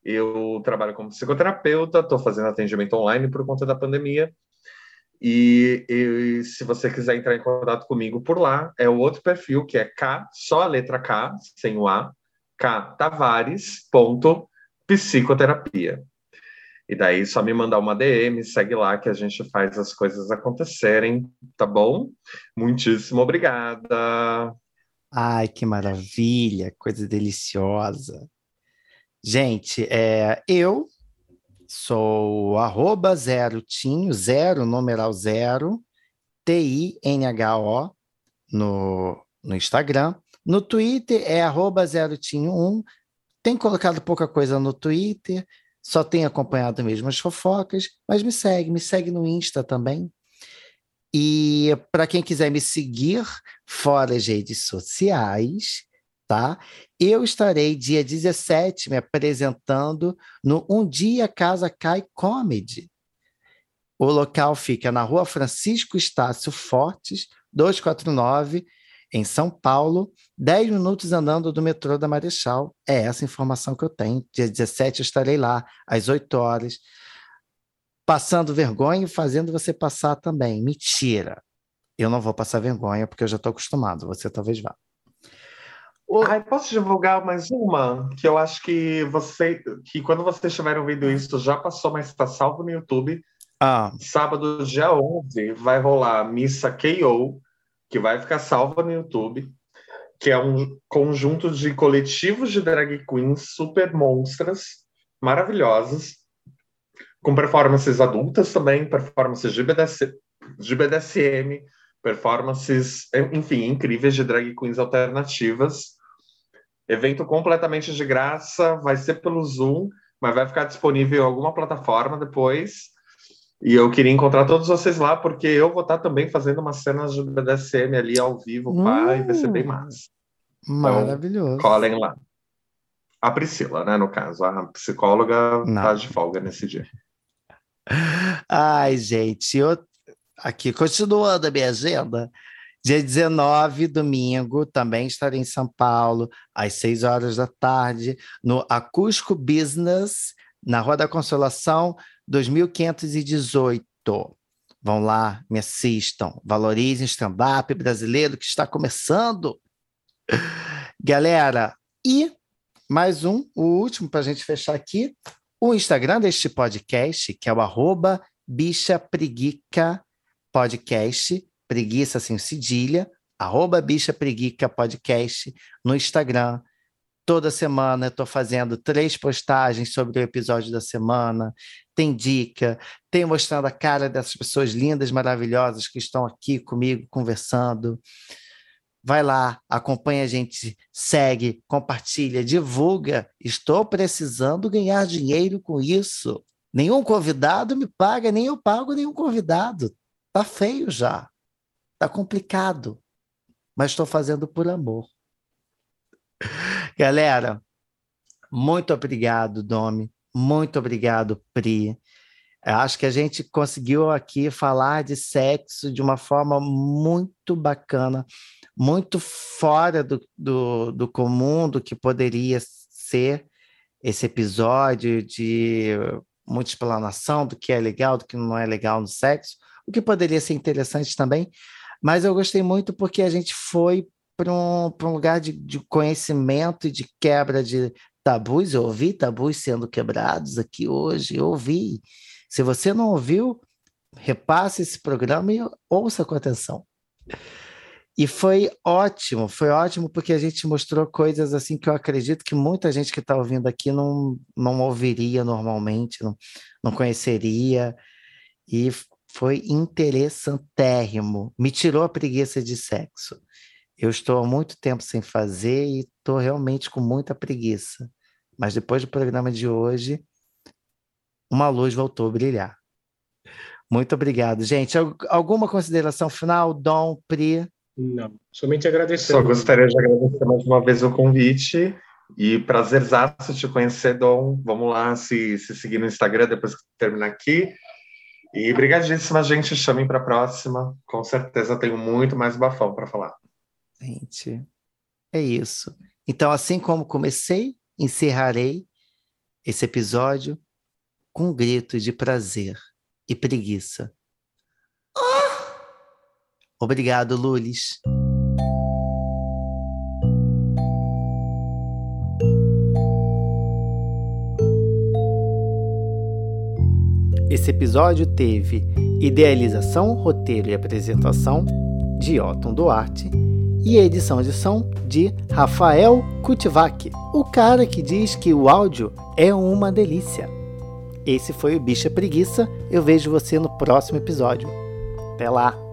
eu trabalho como psicoterapeuta, estou fazendo atendimento online por conta da pandemia. E, e, se você quiser entrar em contato comigo por lá, é o outro perfil que é K, só a letra K, sem o A, K Tavares, ponto, psicoterapia. E daí só me mandar uma DM, segue lá que a gente faz as coisas acontecerem, tá bom? Muitíssimo obrigada. Ai, que maravilha, coisa deliciosa. Gente, é, eu sou arroba zero tinho, zero, numeral zero, T-I-N-H-O, no, no Instagram. No Twitter é arroba zero tinho um. Tem colocado pouca coisa no Twitter, só tenho acompanhado mesmo as fofocas, mas me segue, me segue no Insta também, e para quem quiser me seguir fora as redes sociais, tá? Eu estarei dia 17 me apresentando no Um Dia Casa Cai Comedy. O local fica na rua Francisco Estácio Fortes, 249, em São Paulo, 10 minutos andando do metrô da Marechal. É essa informação que eu tenho. Dia 17 eu estarei lá, às 8 horas passando vergonha e fazendo você passar também. Mentira. Eu não vou passar vergonha porque eu já estou acostumado. Você talvez vá. O... Ai, posso divulgar mais uma? Que eu acho que você, que quando vocês estiverem ouvindo isso, já passou, mas está salvo no YouTube. Ah. Sábado, dia 11, vai rolar Missa KO, que vai ficar salva no YouTube, que é um conjunto de coletivos de drag queens super monstras, maravilhosas, com performances adultas também, performances de, BDC, de BDSM, performances, enfim, incríveis de drag queens alternativas. Evento completamente de graça, vai ser pelo Zoom, mas vai ficar disponível em alguma plataforma depois. E eu queria encontrar todos vocês lá, porque eu vou estar também fazendo umas cenas de BDSM ali ao vivo, hum, pá, e vai ser bem massa. Então, Maravilhoso. Então, colhem lá. A Priscila, né, no caso, a psicóloga Não. tá de folga nesse dia. Ai, gente, eu aqui continuando a minha agenda. Dia 19, domingo, também estarei em São Paulo, às 6 horas da tarde, no Acústico Business, na Rua da Consolação, 2518. Vão lá, me assistam, valorizem o stand-up brasileiro que está começando. Galera, e mais um, o último para a gente fechar aqui, o Instagram deste podcast, que é o arroba bicha preguica podcast, preguiça sem cedilha, arroba bicha preguica podcast no Instagram. Toda semana eu estou fazendo três postagens sobre o episódio da semana. Tem dica, tem mostrando a cara dessas pessoas lindas, maravilhosas que estão aqui comigo conversando. Vai lá, acompanha a gente, segue, compartilha, divulga. Estou precisando ganhar dinheiro com isso. Nenhum convidado me paga, nem eu pago nenhum convidado. Tá feio já. Tá complicado. Mas estou fazendo por amor. Galera, muito obrigado, Domi. Muito obrigado, Pri. Acho que a gente conseguiu aqui falar de sexo de uma forma muito bacana, muito fora do, do, do comum do que poderia ser esse episódio de muita explanação do que é legal, do que não é legal no sexo, o que poderia ser interessante também, mas eu gostei muito porque a gente foi para um, um lugar de, de conhecimento e de quebra de tabus. Eu ouvi tabus sendo quebrados aqui hoje, eu ouvi. Se você não ouviu, repasse esse programa e ouça com atenção. E foi ótimo, foi ótimo porque a gente mostrou coisas assim que eu acredito que muita gente que está ouvindo aqui não, não ouviria normalmente, não, não conheceria. E foi interessantérrimo. Me tirou a preguiça de sexo. Eu estou há muito tempo sem fazer e estou realmente com muita preguiça. Mas depois do programa de hoje, uma luz voltou a brilhar. Muito obrigado, gente. Alguma consideração final, Dom, Pri? Não, somente agradecer. Só gostaria de agradecer mais uma vez o convite e prazerzaço te conhecer, Dom. Vamos lá se, se seguir no Instagram depois que terminar aqui. E brigadíssima, gente. Chamem para a próxima. Com certeza tenho muito mais bafão para falar. Gente, é isso. Então, assim como comecei, encerrarei esse episódio com um grito de prazer e preguiça. Obrigado, Lulis. Esse episódio teve idealização, roteiro e apresentação de Otton Duarte e edição de som de Rafael Kutivac, o cara que diz que o áudio é uma delícia. Esse foi o Bicha Preguiça. Eu vejo você no próximo episódio. Até lá!